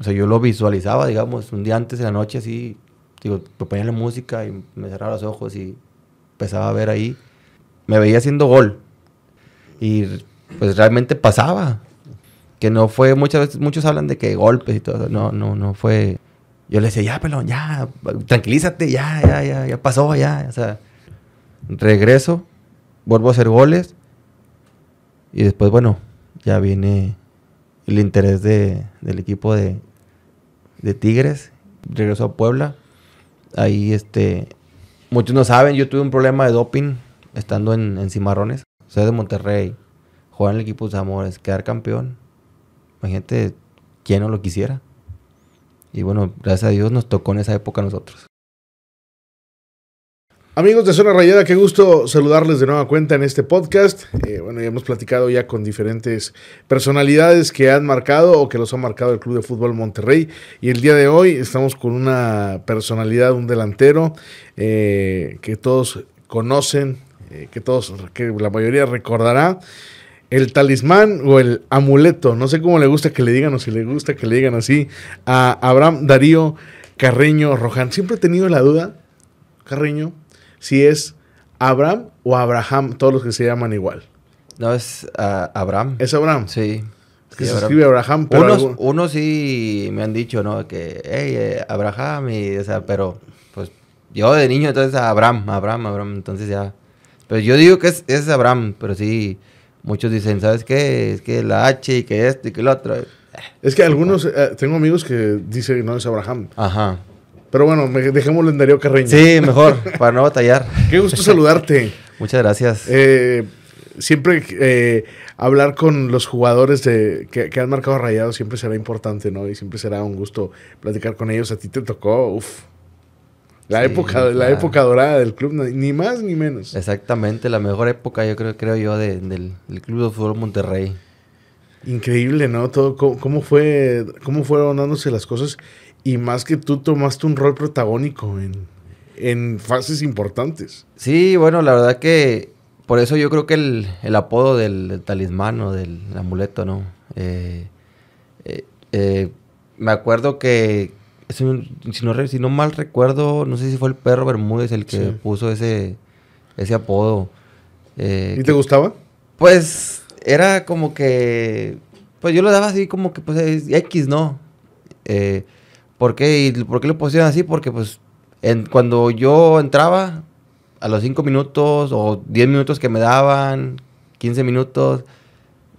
O sea, yo lo visualizaba, digamos, un día antes de la noche, así, digo, me ponía la música y me cerraba los ojos y empezaba a ver ahí. Me veía haciendo gol. Y pues realmente pasaba. Que no fue, muchas veces, muchos hablan de que golpes y todo eso. No, no, no fue. Yo le decía, ya, pelón, ya, tranquilízate, ya, ya, ya, ya pasó, ya. O sea, regreso, vuelvo a hacer goles. Y después, bueno, ya viene el interés de, del equipo de, de Tigres. Regreso a Puebla. Ahí, este, muchos no saben, yo tuve un problema de doping estando en, en Cimarrones. Soy de Monterrey. Jugar en el equipo de Amores, quedar campeón. Imagínate quién no lo quisiera. Y bueno, gracias a Dios nos tocó en esa época a nosotros. Amigos de Zona Rayada, qué gusto saludarles de nueva cuenta en este podcast. Eh, bueno, ya hemos platicado ya con diferentes personalidades que han marcado o que los ha marcado el Club de Fútbol Monterrey. Y el día de hoy estamos con una personalidad, un delantero eh, que todos conocen, eh, que todos, que la mayoría recordará. El talismán o el amuleto, no sé cómo le gusta que le digan o si le gusta que le digan así, a Abraham Darío Carreño Roján. Siempre he tenido la duda, Carreño, si es Abraham o Abraham, todos los que se llaman igual. No, es uh, Abraham. ¿Es Abraham? Sí. Es que se escribe Abraham, pero... Unos, algún... unos, sí me han dicho, ¿no? Que, hey, eh, Abraham, y, o sea, pero, pues, yo de niño, entonces, Abraham, Abraham, Abraham, entonces ya... Pero yo digo que es, es Abraham, pero sí, muchos dicen, ¿sabes qué? Es que la H y que esto y que el otro. Es que algunos, eh, tengo amigos que dicen, no, es Abraham. Ajá. Pero bueno, dejémoslo en Darío Carreño. Sí, mejor, para no batallar. Qué gusto saludarte. Muchas gracias. Eh, siempre eh, hablar con los jugadores de, que, que, han marcado rayados siempre será importante, ¿no? Y siempre será un gusto platicar con ellos. A ti te tocó, uff. La, sí, época, la época dorada del club, ni más ni menos. Exactamente, la mejor época, yo creo, creo yo, de, del, del, Club de Fútbol Monterrey. Increíble, ¿no? Todo, cómo, cómo, fue, cómo fueron dándose las cosas y más que tú tomaste un rol protagónico en, en fases importantes. Sí, bueno, la verdad que por eso yo creo que el, el apodo del, del, talismán o del amuleto, ¿no? Eh, eh, eh, me acuerdo que, si no, si no, mal recuerdo, no sé si fue el perro Bermúdez el que sí. puso ese, ese apodo. ¿Y te gustaba? Pues era como que, pues yo lo daba así como que, pues X, ¿no? Eh, ¿Por qué? ¿Y por qué lo pusieron así? Porque pues cuando yo entraba, a los 5 minutos o 10 minutos que me daban, 15 minutos,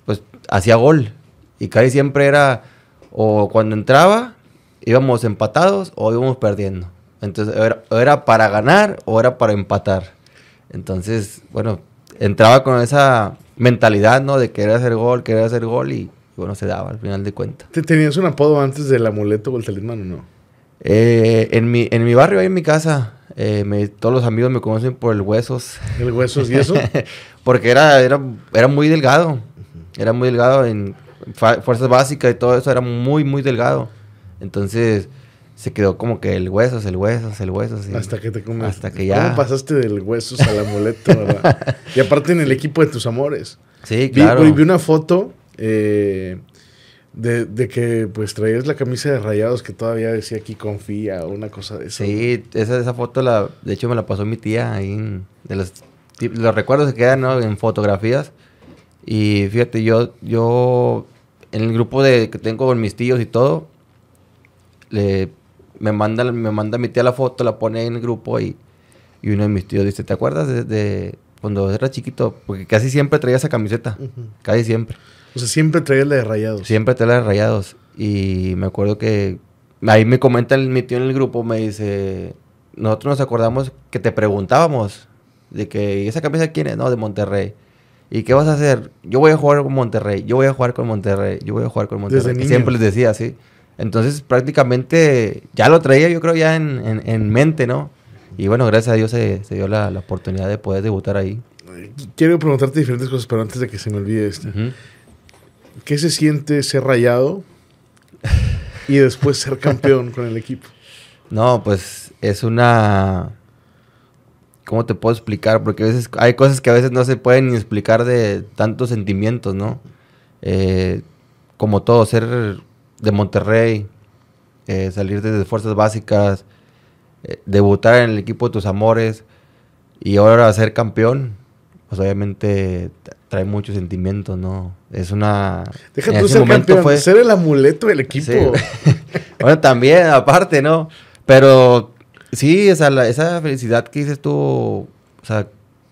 pues hacía gol. Y casi siempre era, o cuando entraba, íbamos empatados o íbamos perdiendo. Entonces, era, era para ganar o era para empatar. Entonces, bueno, entraba con esa mentalidad, ¿no? De querer hacer gol, querer hacer gol y bueno, se daba al final de cuentas. ¿Te tenías un apodo antes del amuleto o el talismán o no? Eh, en, mi, en mi barrio, ahí en mi casa, eh, me, todos los amigos me conocen por el Huesos. ¿El Huesos y eso? Porque era, era, era muy delgado. Era muy delgado en fuerzas básicas y todo eso, era muy, muy delgado. Entonces se quedó como que el Huesos, el Huesos, el Huesos. Y hasta que te comes. Hasta que ya. ¿Cómo pasaste del Huesos al amuleto, verdad? y aparte en el equipo de tus amores. Sí, claro. Vi, vi una foto eh, de, de, que pues traías la camisa de rayados que todavía decía aquí confía o una cosa de eso. Sí, esa, esa foto la, de hecho me la pasó mi tía ahí en, de los, los recuerdos que quedan ¿no? en fotografías. Y fíjate, yo, yo en el grupo de, que tengo con mis tíos y todo, le, me, manda, me manda mi tía la foto, la pone en el grupo y, y uno de mis tíos dice, ¿te acuerdas de, de cuando era chiquito? Porque casi siempre traía esa camiseta, uh -huh. casi siempre. O sea, siempre traía la de rayados. Siempre traía la de rayados. Y me acuerdo que ahí me comenta el, mi tío en el grupo, me dice, nosotros nos acordamos que te preguntábamos de que esa camisa quién es, no, de Monterrey. ¿Y qué vas a hacer? Yo voy a jugar con Monterrey, yo voy a jugar con Monterrey, yo voy a jugar con Monterrey. Siempre les decía así. Entonces prácticamente ya lo traía yo creo ya en, en, en mente, ¿no? Y bueno, gracias a Dios se, se dio la, la, oportunidad de poder debutar ahí. Quiero preguntarte diferentes cosas, pero antes de que se me olvide esta. Uh -huh. ¿Qué se siente ser rayado y después ser campeón con el equipo? No, pues es una... ¿Cómo te puedo explicar? Porque a veces hay cosas que a veces no se pueden ni explicar de tantos sentimientos, ¿no? Eh, como todo, ser de Monterrey, eh, salir desde fuerzas básicas, eh, debutar en el equipo de tus amores y ahora ser campeón, pues obviamente trae muchos sentimientos, ¿no? Es una... Deja tú ese ser momento campeón, ser el amuleto del equipo. Sí. bueno, también, aparte, ¿no? Pero sí, esa, la- esa felicidad que dices tú, o sea,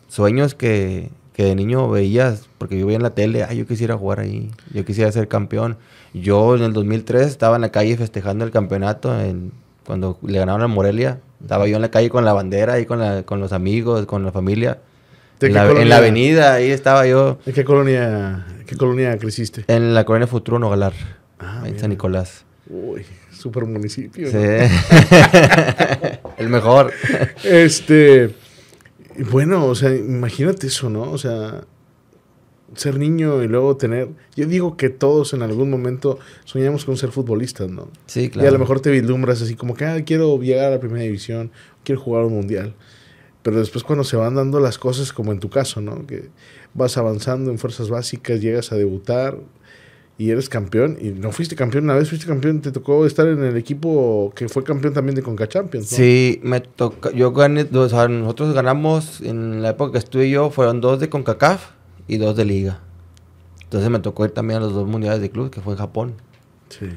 sueños que, que de niño veías, porque yo veía en la tele, ay, yo quisiera jugar ahí, yo quisiera ser campeón. Yo en el 2003 estaba en la calle festejando el campeonato, en, cuando le ganaron a Morelia, estaba yo en la calle con la bandera, ahí con, la, con los amigos, con la familia. ¿De En la, en colonia? la avenida, ahí estaba yo, ¿En qué colonia, qué colonia creciste? en la colonia Futuro Nogalar, Ah, en. San Nicolás. Uy, super municipio. Sí. ¿no? el mejor. Este, y bueno, o sea, imagínate eso, ¿no? O sea, ser niño y luego tener, yo digo que todos en algún momento soñamos con ser futbolistas, ¿no? Sí, Y claro. a lo mejor te vislumbras así como que, ah, quiero llegar a la primera división, quiero jugar un mundial. Pero después cuando se van dando las cosas, como en tu caso, ¿no? Que vas avanzando en fuerzas básicas, llegas a debutar y eres campeón. Y no fuiste campeón una vez, fuiste campeón, te tocó estar en el equipo que fue campeón también de Conca Champions, ¿no? Sí, me toca, yo gané, o sea, nosotros ganamos, en la época que estuve yo, fueron dos de CONCACAF y dos de Liga. Entonces me tocó ir también a los dos mundiales de club, que fue en Japón. Sí.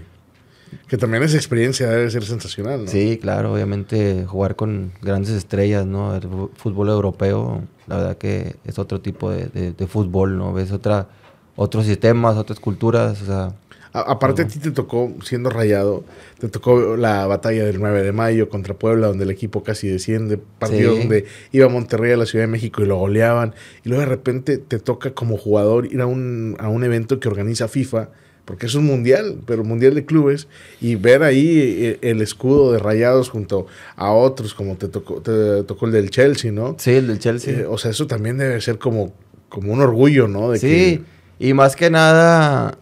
Que también esa experiencia debe ser sensacional, ¿no? Sí, claro, obviamente jugar con grandes estrellas, ¿no? El fútbol europeo, la verdad que es otro tipo de, de- de fútbol, ¿no? Ves otra, otros sistemas, otras culturas, o sea, A- aparte a ti te tocó, siendo rayado, te tocó la batalla del 9 de mayo contra Puebla, donde el equipo casi desciende, partido Sí. donde iba Monterrey a la Ciudad de México y lo goleaban, y luego de repente te toca como jugador ir a un, a un evento que organiza FIFA, porque es un mundial, pero mundial de clubes, y ver ahí eh, el escudo de rayados junto a otros, como te tocó, te tocó el del Chelsea, ¿no? sí, el del Chelsea. Eh, o sea, eso también debe ser como, como un orgullo, ¿no? De Sí, y más que nada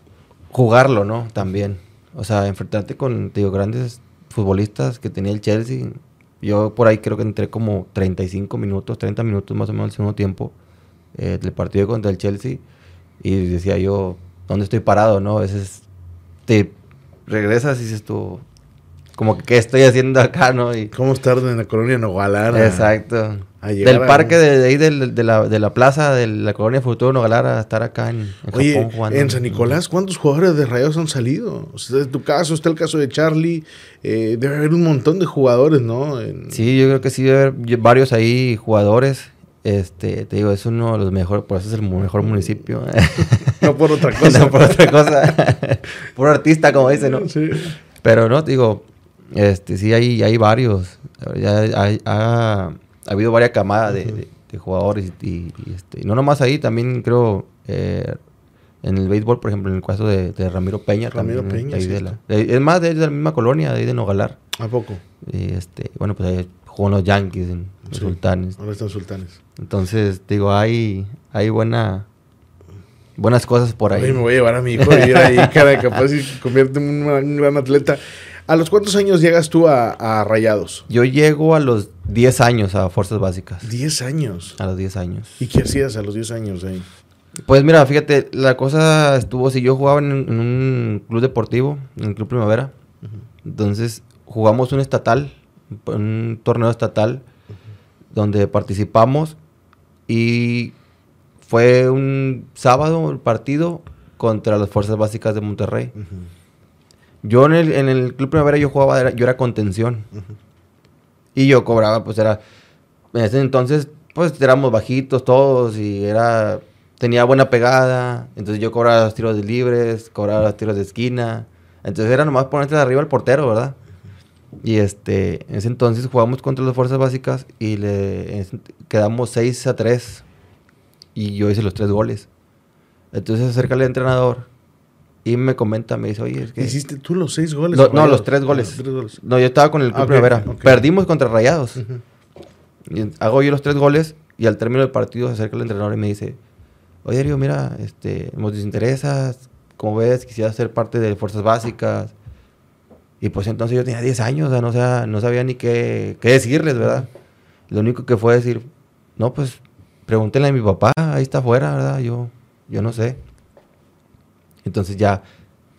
jugarlo, ¿no? También. O sea, enfrentarte con, grandes futbolistas que tenía el Chelsea. Yo por ahí creo que entré como 35 minutos, 30 minutos más o menos al segundo tiempo eh, del partido contra el Chelsea. Y decía yo, ¿dónde estoy parado, no? A te regresas y dices tú, como que, ¿qué estoy haciendo acá, no? Y, ¿Cómo estar en la colonia Nogalar? a- Exacto. Del parque de, de ahí de, la, de la plaza de la colonia Futuro Nogalar a estar acá en, en Oye, Japón jugando. en San Nicolás, ¿cuántos jugadores de Rayados han salido? O sea, en tu caso está el caso de Charlie. eh, debe haber un montón de jugadores, ¿no? En- Sí, yo creo que sí debe haber varios ahí jugadores. Este, te digo, es uno de los mejores, por eso es el mejor municipio. No por otra cosa. no por otra cosa. Puro artista, como dice, ¿no? Sí. Pero no, te digo, este, sí hay, hay varios. Ya hay- ha, ha habido varias camadas de, de- de jugadores y, y, este, y no nomás ahí, también creo eh, en el béisbol, por ejemplo, en el caso de, de Ramiro Peña. Ramiro también, Peña, ahí de la- es más, de, la misma colonia, de ahí de Nogalar. ¿A poco? Y este, bueno, pues ahí jugó en los Yankees, en los Sí. Sultanes. Ahora están sultanes. Entonces, digo, hay, hay buena, buenas cosas por ahí. Me voy a llevar a mi hijo a vivir ahí, cara, capaz y se convierte en un, un gran atleta. ¿A los cuántos años llegas tú a, a Rayados? Yo llego a los 10 años a Fuerzas Básicas. 10 años. A los 10 años. ¿Y qué hacías a los 10 años ahí? Pues mira, fíjate, la cosa estuvo así. Yo jugaba en, en un club deportivo, en el Club Primavera. Entonces jugamos un estatal, un torneo estatal, donde participamos y fue un sábado el partido contra las Fuerzas Básicas de Monterrey. Yo en el, en el Club Primavera yo jugaba, era- yo era contención. Y yo cobraba, pues era... En ese entonces, pues éramos bajitos todos y era... Tenía buena pegada. Entonces yo cobraba los tiros de libres, cobraba los tiros de esquina. Entonces era nomás ponerte de arriba al portero, ¿verdad? Y este, en ese entonces jugamos contra las fuerzas básicas y le quedamos 6 a 3. Y yo hice los tres goles. Entonces se acerca el entrenador y me comenta, me dice, oye, es que... ¿Hiciste tú los 6 goles? No, Rayados? los tres goles. Ah, tres goles. No, yo estaba con el Club Ah, ok, Primavera. ok. Perdimos contra Rayados. Ujú. Y hago yo los tres goles y al término del partido se acerca el entrenador y me dice, oye, Darío, mira, este, nos desinteresas, como ves, quisiera ser parte de Fuerzas Básicas. Y pues entonces yo tenía 10 años, o sea, no, sea, no sabía ni qué, qué decirles, ¿verdad? Lo único que fue decir, no, pues pregúntenle a mi papá, ahí está afuera, ¿verdad? Yo, yo no sé. Entonces ya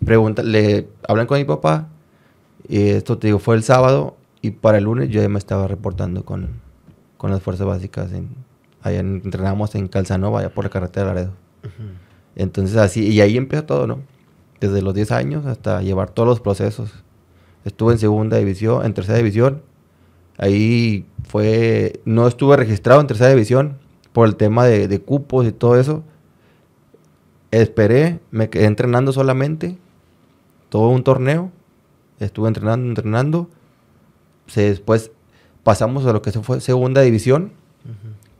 pregunta, le hablan con mi papá Y esto te digo, fue el sábado y para el lunes yo ya me estaba reportando con, con las fuerzas básicas. En, allá en- entrenábamos en Calzanova, allá por la carretera de Laredo. Entonces así, y ahí empezó todo, ¿no? Desde los 10 años hasta llevar todos los procesos. Estuve en segunda división, en tercera división. Ahí fue, no estuve registrado en tercera división por el tema de, de cupos y todo eso. Esperé, me quedé entrenando solamente, todo un torneo. Estuve entrenando, entrenando. Se, después pasamos a lo que se fue segunda división.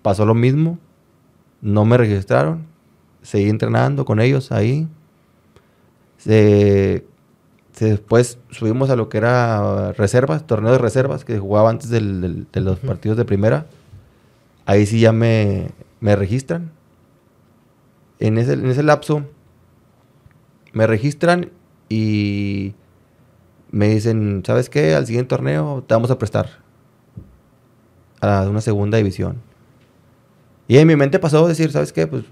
Pasó lo mismo. No me registraron. Seguí entrenando con ellos ahí. Se, se- después subimos a lo que era reservas, torneo de reservas, que jugaba antes del- del- de los partidos de primera. Ahí sí ya me, me registran. En ese, en ese lapso me registran y me dicen, ¿sabes qué? Al siguiente torneo te vamos a prestar a una segunda división. Y en mi mente pasó decir, ¿sabes qué? Pues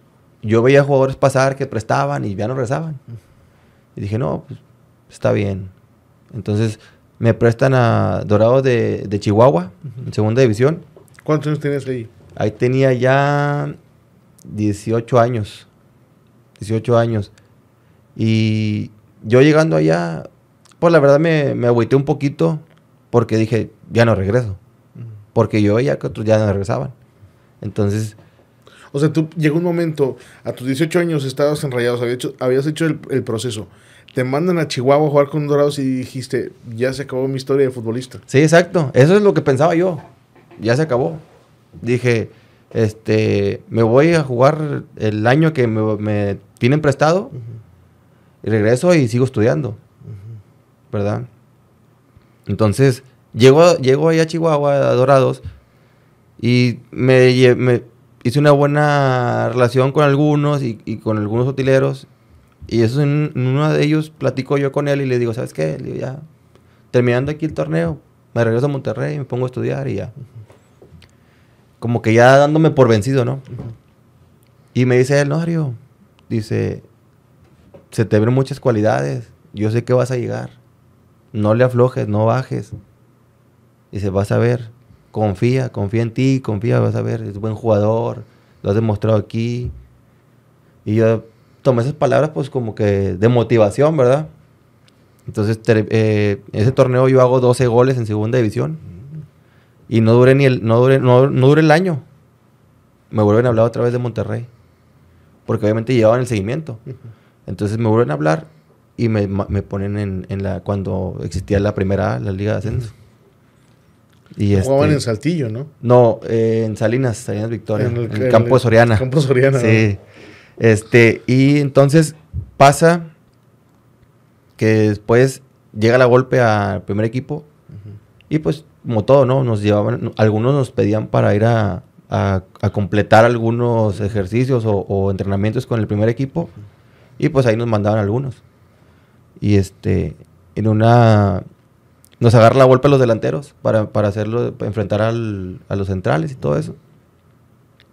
yo veía jugadores pasar que prestaban y ya no regresaban. Y dije, no, pues está bien. Entonces me prestan a Dorados de, de Chihuahua, en segunda división. ¿Cuántos años tenías ahí? Ahí tenía ya 18 años. 18 años. Y yo llegando allá, pues la verdad me, me agüité un poquito porque dije, ya no regreso. Porque yo veía que otros ya no regresaban. Entonces, O sea, tú llegó un momento, a tus 18 años estabas en Rayados, habías hecho, habías hecho el, el proceso. Te mandan a Chihuahua a jugar con Dorados y dijiste, ya se acabó mi historia de futbolista. sí, exacto. Eso es lo que pensaba yo. Ya se acabó. Dije, este, me voy a jugar el año que me, tienen prestado y regreso y sigo estudiando. ¿Verdad? Entonces, llego, llego ahí a Chihuahua, a Dorados, y me, me hice una buena relación con algunos y, y con algunos utileros. Y eso en, uno de ellos platico yo con él y le digo, ¿sabes qué? Le digo, ya, terminando aquí el torneo, me regreso a Monterrey, me pongo a estudiar y ya. Como que ya dándome por vencido, ¿no? Y me dice él, no, Darío, dice, se te ven muchas cualidades, yo sé que vas a llegar, no le aflojes, no bajes. Dice, vas a ver, confía, confía en ti, confía, vas a ver, es buen jugador, lo has demostrado aquí. Y yo tomé esas palabras pues como que de motivación, ¿verdad? Entonces, eh, ese torneo yo hago 12 goles en segunda división. Y no duré ni el, no duré, no, no el año. Me vuelven a hablar otra vez de Monterrey. Porque obviamente llevaban el seguimiento. Entonces me vuelven a hablar y me, me ponen en, en la cuando existía la primera A, la Liga de Ascenso. Y Jugaban este- en Saltillo, ¿no? no, eh, en Salinas, Salinas Victoria, en el, en campo de Soriana. Campo Soriana. Sí. Este, y entonces pasa que después llega la golpe al primer equipo y pues como todo, ¿no? Nos llevaban, algunos nos pedían para ir a, a- a completar algunos ejercicios o, o entrenamientos con el primer equipo y pues ahí nos mandaban algunos. Y este, en una, nos agarra la golpe a los delanteros para, para hacerlo, para enfrentar al- a los centrales y todo eso.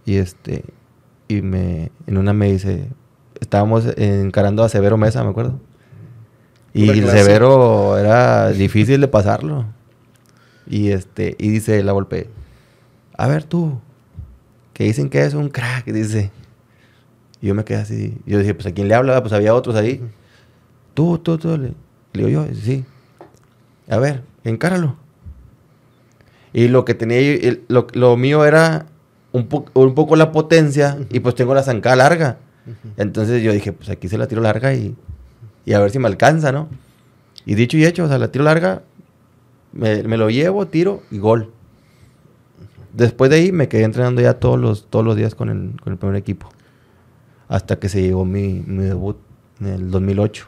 Y este, y me, en una me dice, estábamos encarando a Severo Mesa, me acuerdo. Y el. Severo era difícil de pasarlo. Y este, y dice la golpe, a ver tú, que dicen que es un crack, dice. Y yo me quedé así. Yo dije, pues a quién le habla, pues había otros ahí. Tú, tú, tú. Le, le digo yo, sí. A ver, encáralo. Y lo que tenía, yo- lo, lo mío era un, po- un poco la potencia y pues tengo la zancada larga. Entonces yo dije, pues aquí se la tiro larga y, y a ver si me alcanza, ¿no? Y dicho y hecho, o sea, la tiro larga, me, me lo llevo, tiro y gol. Después de ahí me quedé entrenando ya todos los, todos los días con el, con el primer equipo. Hasta que se llegó mi, mi debut en el 2008.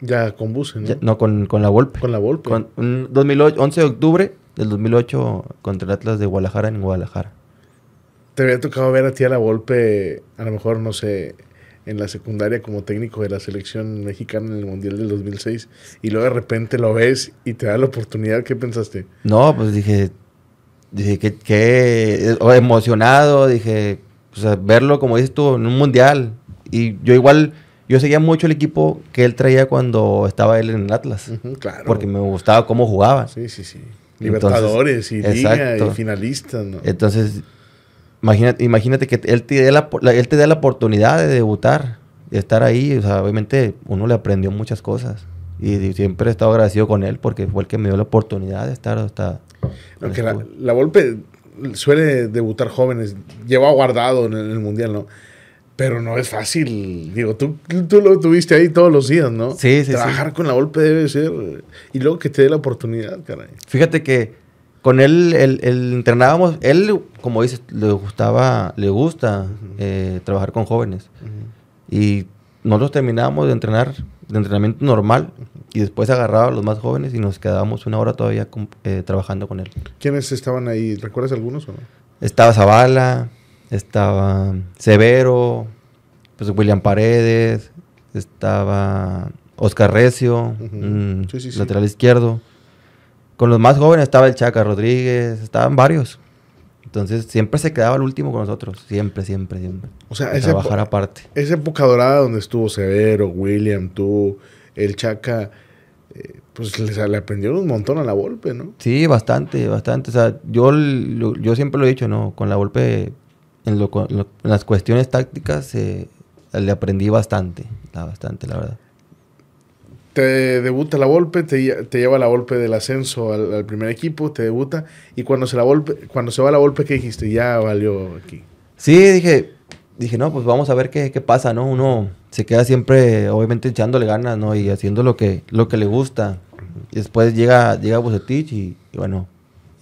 Ya con buses, ¿no? Ya- no, con, con la Volpe. Con la Volpe. Con, un 2008, 11 de octubre del 2008 contra el Atlas de Guadalajara en Guadalajara. Te había tocado ver a ti a la Volpe, a lo mejor, no sé, en la secundaria como técnico de la selección mexicana en el Mundial del 2006 y luego de repente lo ves y te da la oportunidad. ¿Qué pensaste? No, pues dije, dije que, que o emocionado, dije, o sea, verlo como dices tú en un mundial. Y yo igual yo seguía mucho el equipo que él traía cuando estaba él en el Atlas. Claro. Porque me gustaba cómo jugaba. Sí, sí, sí. Entonces, Libertadores y Liga exacto. y finalistas, ¿no? Entonces, imagínate, imagínate que él te, dé la, él te dé la oportunidad de debutar, de estar ahí. O sea, obviamente uno le aprendió muchas cosas. Y, y siempre he estado agradecido con él porque fue el que me dio la oportunidad de estar hasta... No, que la, la Volpe suele debutar jóvenes, lleva guardado en el, en el Mundial, ¿no? Pero no es fácil. Digo, tú, tú lo tuviste ahí todos los días, ¿no? Sí, sí, Trabajar con la Volpe debe ser. Y luego que te dé la oportunidad, caray. Fíjate que con él, él, él entrenábamos, él, como dices, le gustaba, le gusta eh, trabajar con jóvenes. Y nosotros terminábamos de entrenar, de entrenamiento normal, y después agarraba a los más jóvenes y nos quedábamos una hora todavía con- eh, trabajando con él. ¿Quiénes estaban ahí? ¿Recuerdas algunos o no? Estaba Zavala, estaba Severo, pues William Paredes, estaba Oscar Recio, Sí, sí, sí. lateral izquierdo. Con los más jóvenes estaba el Chaca Rodríguez, estaban varios. Entonces siempre se quedaba el último con nosotros, siempre, siempre, siempre. O sea, esa, trabajar aparte. esa época dorada donde estuvo Severo, William, tú, el Chaca, eh, pues le, le aprendieron un montón a la Volpe, ¿no? Sí, bastante, bastante. O sea, yo, lo- yo siempre lo he dicho, ¿no? Con la golpe, en, lo- en las cuestiones tácticas, eh, le aprendí bastante, bastante, la verdad. Te debuta la Volpe, te, te lleva la Volpe del ascenso al, al primer equipo, te debuta. Y cuando se, la Volpe, cuando se va la Volpe, ¿qué dijiste? Ya valió aquí. Sí, dije, dije, no, pues vamos a ver qué, qué pasa, ¿no? Uno se queda siempre, obviamente, echándole ganas, ¿no? Y haciendo lo que, lo que le gusta. Y después llega, llega Bucetich y, y bueno,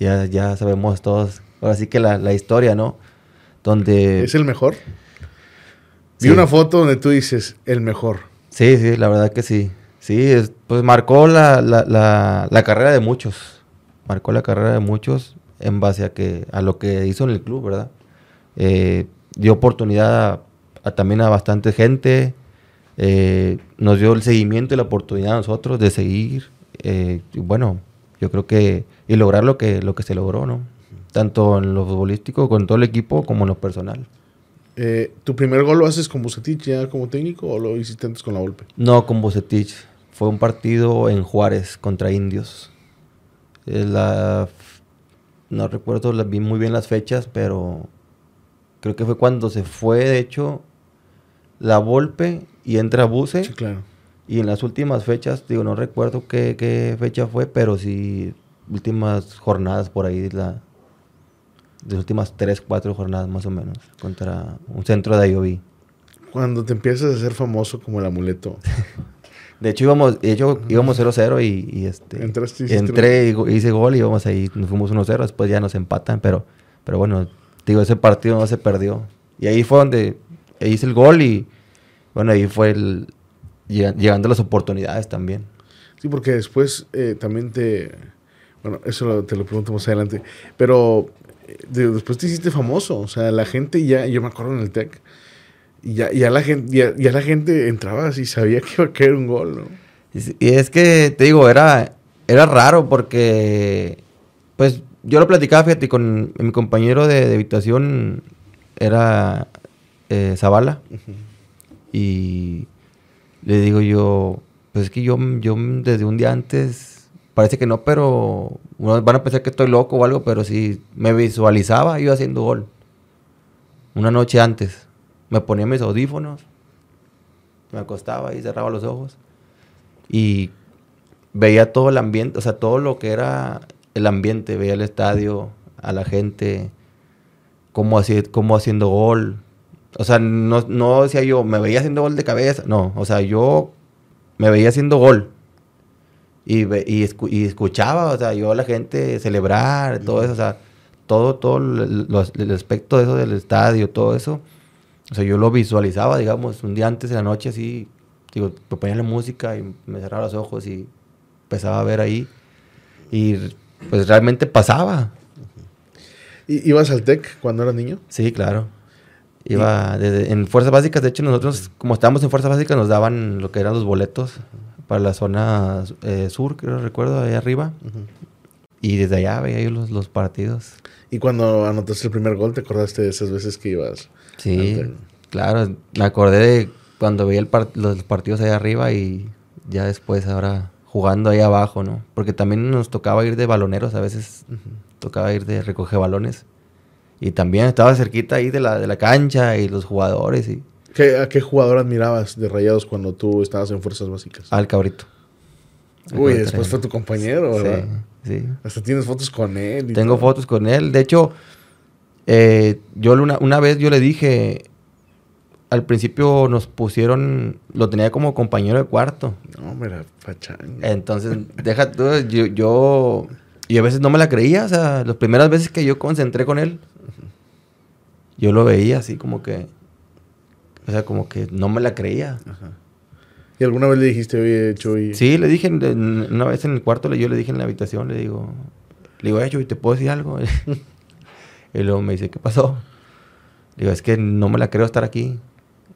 ya, ya sabemos todos, ahora sí que la, la historia, ¿no? Donde... ¿Es el mejor? Vi una foto donde tú dices, el mejor. Sí, sí, la verdad que sí. Sí, es- pues marcó la, la, la, la carrera de muchos. Marcó la carrera de muchos en base a que a lo que hizo en el club, ¿verdad? Eh, dio oportunidad a, a también a bastante gente. eh, nos dio el seguimiento y la oportunidad a nosotros de seguir. eh, y bueno, yo creo que y lograr lo que lo que se logró, ¿no? Tanto en lo futbolístico con todo el equipo como en lo personal. Eh, ¿Tu primer gol lo haces con Bucetich ya como técnico o lo hiciste antes con la Volpe? No, con Bucetich. Fue un partido en Juárez contra Indios. La- no recuerdo la- vi muy bien las fechas, pero creo que fue cuando se fue, de hecho, la Volpe y entra Buce. Sí, claro. Y en las últimas fechas, digo, no recuerdo qué, qué fecha fue, pero sí, últimas jornadas por ahí, la, de las últimas tres, cuatro jornadas más o menos, contra un centro de Ayoví. Cuando te empiezas a hacer famoso como el amuleto, De hecho íbamos, de hecho, íbamos 0-0 y, y, este Entraste y entré y hice gol y íbamos ahí, nos fuimos 1-0, después ya nos empatan, pero, pero bueno, digo, ese partido no se perdió. Y ahí fue donde hice el gol y bueno, ahí fue el, llega- llegando las oportunidades también. Sí, porque después eh, también te... Bueno, eso lo- te lo pregunto más adelante. Pero eh, de- después te hiciste famoso. O sea, la gente ya... Yo me acuerdo en el TEC. Y ya, ya, la, gente, ya, ya la gente entraba así, sabía que iba a caer un gol, ¿no? Y es que, te digo, era, era raro porque, pues, yo lo platicaba, fíjate, con mi compañero de, de habitación, era eh, Zavala, y le digo yo, pues es que yo, yo desde un día antes, parece que no, pero unos van a pensar que estoy loco o algo, pero sí, me visualizaba yo haciendo gol. Una noche antes, me ponía mis audífonos, me acostaba y cerraba los ojos y veía todo el ambiente, o sea, todo lo que era el ambiente, veía el estadio, a la gente, cómo, hacía, cómo haciendo gol. O sea, no, no decía yo, me veía haciendo gol de cabeza, no, o sea, yo me veía haciendo gol. Y, y, escu- y escuchaba, o sea, yo a la gente celebrar, todo eso, o sea, todo, todo el, los- el aspecto de eso del estadio, todo eso. O sea, yo lo visualizaba, digamos, un día antes de la noche, así, digo, me ponía la música y me cerraba los ojos y empezaba a ver ahí. Y pues realmente pasaba. ¿Y, ¿Ibas al TEC cuando eras niño? Sí, claro. Iba desde- en Fuerzas Básicas, de hecho nosotros, como estábamos en Fuerzas Básicas, nos daban lo que eran los boletos para la zona eh, sur, creo recuerdo, ahí arriba. Y desde allá veía yo los, los partidos. Y cuando anotaste el primer gol, ¿te acordaste de esas veces que ibas? Sí, Ante- claro. Me acordé de cuando veía el los partidos ahí arriba y ya después ahora jugando ahí abajo, ¿no? Porque también nos tocaba ir de baloneros, a veces tocaba ir de recoger balones. Y también estaba cerquita ahí de la, de la cancha y los jugadores. Y... ¿A qué jugador admirabas de Rayados cuando tú estabas en Fuerzas Básicas? Al Cabrito. Uy, después fue tu compañero, ¿verdad? Sí, Hasta tienes fotos con él. Tengo fotos con él. De hecho, eh, yo una, una vez yo le dije, al principio nos pusieron, lo tenía como compañero de cuarto. No, mira, pachanga. Entonces, deja tú, yo, yo, y a veces no me la creía, o sea, las primeras veces que yo concentré con él, yo lo veía así como que, o sea, como que no me la creía. ¿Y alguna vez le dijiste, oye, Chuy? Sí, le dije, una vez en el cuarto, yo le dije en la habitación, le digo, le digo, oye, Chuy, ¿te puedo decir algo? y luego me dice, ¿qué pasó? Le digo, es que no me la creo estar aquí.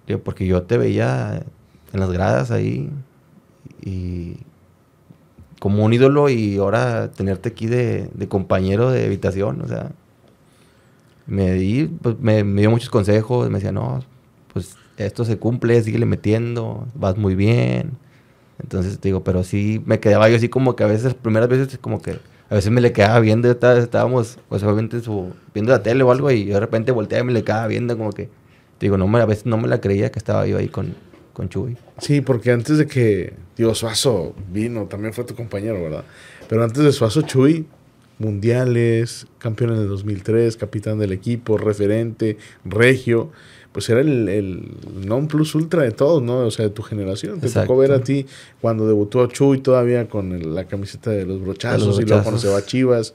Digo, porque yo te veía en las gradas ahí y como un ídolo y ahora tenerte aquí de, de compañero de habitación, o sea, me, di, pues, me, dio muchos consejos, me decía, no, pues esto se cumple, síguele metiendo, vas muy bien. Entonces digo, pero sí me quedaba yo así como que a veces, primeras veces como que a veces me le quedaba viendo, estábamos pues obviamente su, viendo la tele o algo y de repente volteaba y me le quedaba viendo como que, digo, no me, a veces no me la creía que estaba yo ahí con, con Chuy. Sí, porque antes de que, digo, Suazo vino, también fue tu compañero, ¿verdad? Pero antes de Suazo, Chuy mundiales, campeón en el 2003, capitán del equipo, referente, regio, pues era el, el non plus ultra de todos, ¿no? O sea, de tu generación. Te tocó ver a ti cuando debutó Chuy todavía con la camiseta de los brochazos, y luego cuando se va a Chivas.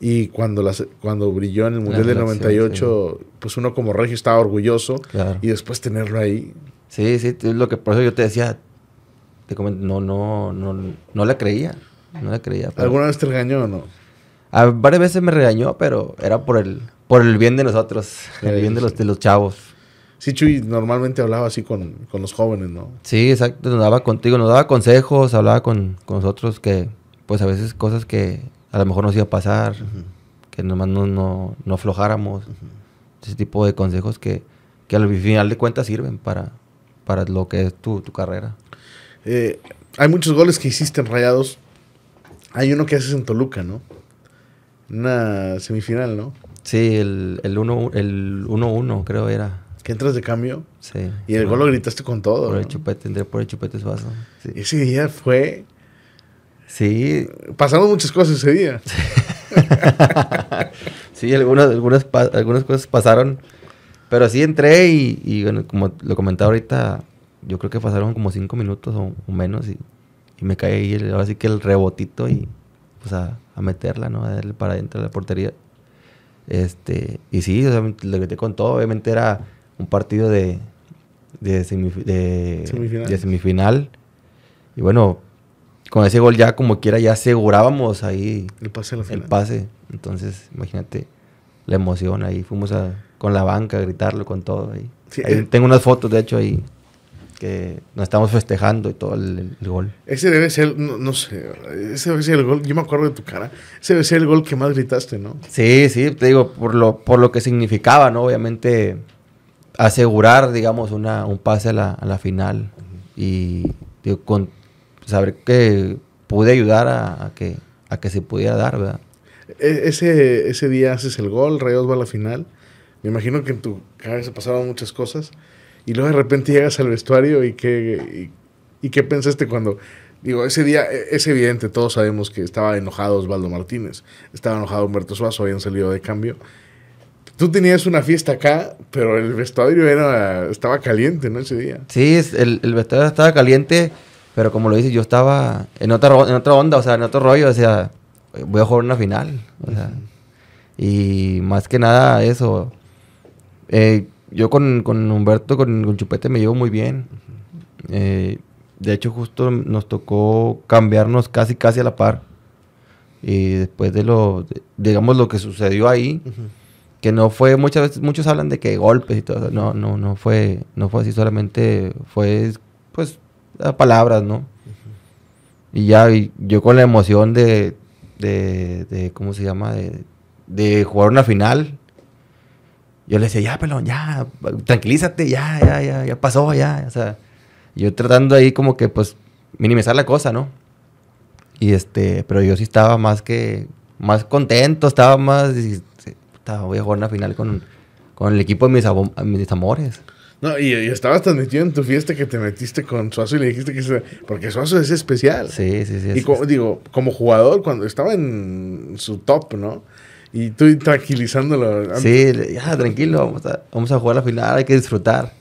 Y cuando, las, cuando brilló en el Mundial del 98, pues uno como regio estaba orgulloso. Y después tenerlo ahí. Sí, sí, es lo que por eso yo te decía, te no, no, no, no la creía. No la creía. ¿Alguna vez te regañó o no? A varias veces me regañó, pero era por el, por el bien de nosotros, el bien de los, de los chavos. Sí, Chuy normalmente hablaba así con, los jóvenes, ¿no? Sí, exacto, nos daba contigo, nos daba consejos, hablaba con, nosotros que, pues a veces cosas que a lo mejor nos iba a pasar, que nomás no, no, no aflojáramos. Ese tipo de consejos que, que al final de cuentas sirven para, para lo que es tu, tu carrera. Eh, hay muchos goles que hiciste en Rayados. Hay uno que haces en Toluca, ¿no? una semifinal, ¿no? Sí, el 1-1 el uno, creo era. Que entras de cambio. Sí. Y el gol lo gritaste con todo. Por el chupete, entré por el chupete suazo. Sí. Ese día fue. Sí. Pasamos muchas cosas ese día. sí, algunas, algunas, algunas cosas pasaron. Pero sí entré y, bueno, como lo comentaba ahorita, yo creo que pasaron como cinco minutos o, menos y, y, me cae ahí ahora sí que el rebotito y pues a, a meterla, ¿no? A darle para adentro de la portería. Este, y sí, o sea, lo que te contó, obviamente era un partido de, de, semifinal. Y bueno, con ese gol ya como quiera ya asegurábamos ahí el pase. El pase. Entonces, imagínate la emoción ahí. Fuimos a, con la banca a gritarlo con todo ahí. Eh. Tengo unas fotos, de hecho, ahí que nos estamos festejando y todo el, gol. Ese debe ser, no, sé, ese debe ser el gol, yo me acuerdo de tu cara, ese debe ser el gol que más gritaste, ¿no? Sí, sí, te digo, por lo, por lo que significaba, ¿no? Obviamente asegurar, digamos, una, un pase a la, a la final y saber que pude ayudar a, que, a que se pudiera dar, ¿verdad? E, ese, ese día haces el gol, Rayos va a la final. Me imagino que en tu cabeza pasaron muchas cosas. Y luego de repente llegas al vestuario y qué, y, qué pensaste cuando... Digo, ese día e, es evidente, todos sabemos que estaba enojado Osvaldo Martínez, estaba enojado Humberto Suazo, habían salido de cambio. Tú tenías una fiesta acá, pero el vestuario era, estaba caliente, ¿no? Ese día. Sí, el, el vestuario estaba caliente, pero como lo dices, yo estaba en otra, en otra onda, o sea, en otro rollo, o sea, voy a jugar una final. O sea, Y más que nada eso. Eh, yo con, con Humberto, con, Chupete me llevo muy bien. Eh, de hecho, justo nos tocó cambiarnos casi, casi a la par. Y después de lo, digamos, lo que sucedió ahí, que no fue, muchas veces, muchos hablan de que golpes y todo. No, no, no fue, no fue así, solamente fue, pues, palabras, ¿no? Y ya, yo con la emoción de, de, de ¿cómo se llama? De, de jugar una final Yo le decía, ya, pelón, ya, tranquilízate, ya, ya, ya, ya pasó, ya. O sea, yo tratando ahí como que, pues, minimizar la cosa, ¿no? Y este, pero yo sí estaba más que, más contento, estaba más, voy a jugar una final con, con el equipo de mis, mis amores. No, y, estabas tan metido en tu fiesta que te metiste con Suazo y le dijiste que... Porque Suazo es especial. Sí, sí, sí. Y como, digo, como jugador, cuando estaba en su top, ¿no? Y tú tranquilizándolo. Sí, ya, tranquilo, vamos a, vamos a jugar la final, hay que disfrutar.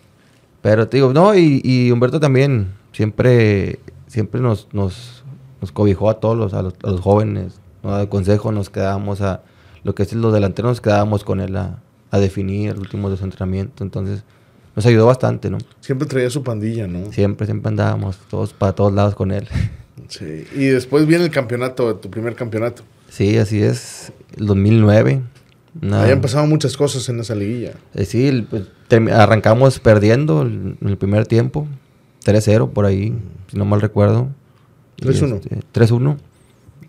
Pero te digo, no, y, y Humberto también siempre, siempre nos, nos, nos cobijó a todos los, a los, jóvenes, nos daba consejo, nos quedábamos a, lo que es los delanteros, nos quedábamos con él a, a definir los últimos dos entrenamientos, entonces nos ayudó bastante, ¿no? Siempre traía su pandilla, ¿no? Siempre, siempre andábamos todos para todos lados con él. Sí, y después viene el campeonato, tu primer campeonato. Sí, así es, el 2009. Habían pasado muchas cosas en esa liguilla. Eh, sí, pues, arrancamos perdiendo en el primer tiempo, 3-0 por ahí, si no mal recuerdo. 3-1. 3-1.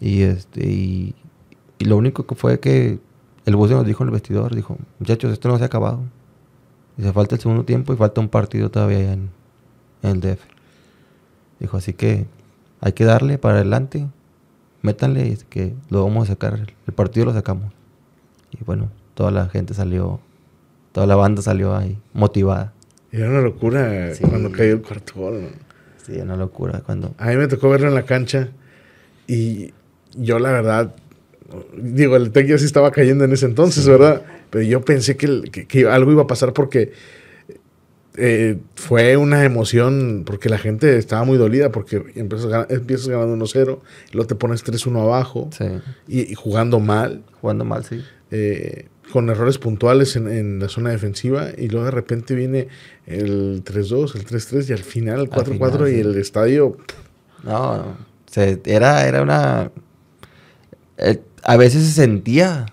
Este, y, este, y, y, lo único que fue que el buce nos dijo en el vestidor, dijo, muchachos, esto no se ha acabado. Dice, falta el segundo tiempo y falta un partido todavía en, el DF. Dijo, así que hay que darle para adelante, métanle y que lo vamos a sacar. El partido lo sacamos. Y bueno, toda la gente salió, toda la banda salió ahí motivada. Era una locura cuando cayó el cuarto gol. Sí, una locura cuando... A mí me tocó verlo en la cancha y yo la verdad, digo, el Tec ya sí estaba cayendo en ese entonces, ¿verdad? Pero yo pensé que, algo iba a pasar porque eh, fue una emoción, porque la gente estaba muy dolida, porque empiezas, empiezas ganando 1-0, y luego te pones 3-1 abajo, y, jugando mal. Jugando mal, sí. Eh, con errores puntuales en, la zona defensiva, y luego de repente viene el 3-2, el 3-3, y al final el 4-4, y el estadio... No, era, era una... Eh, a veces se sentía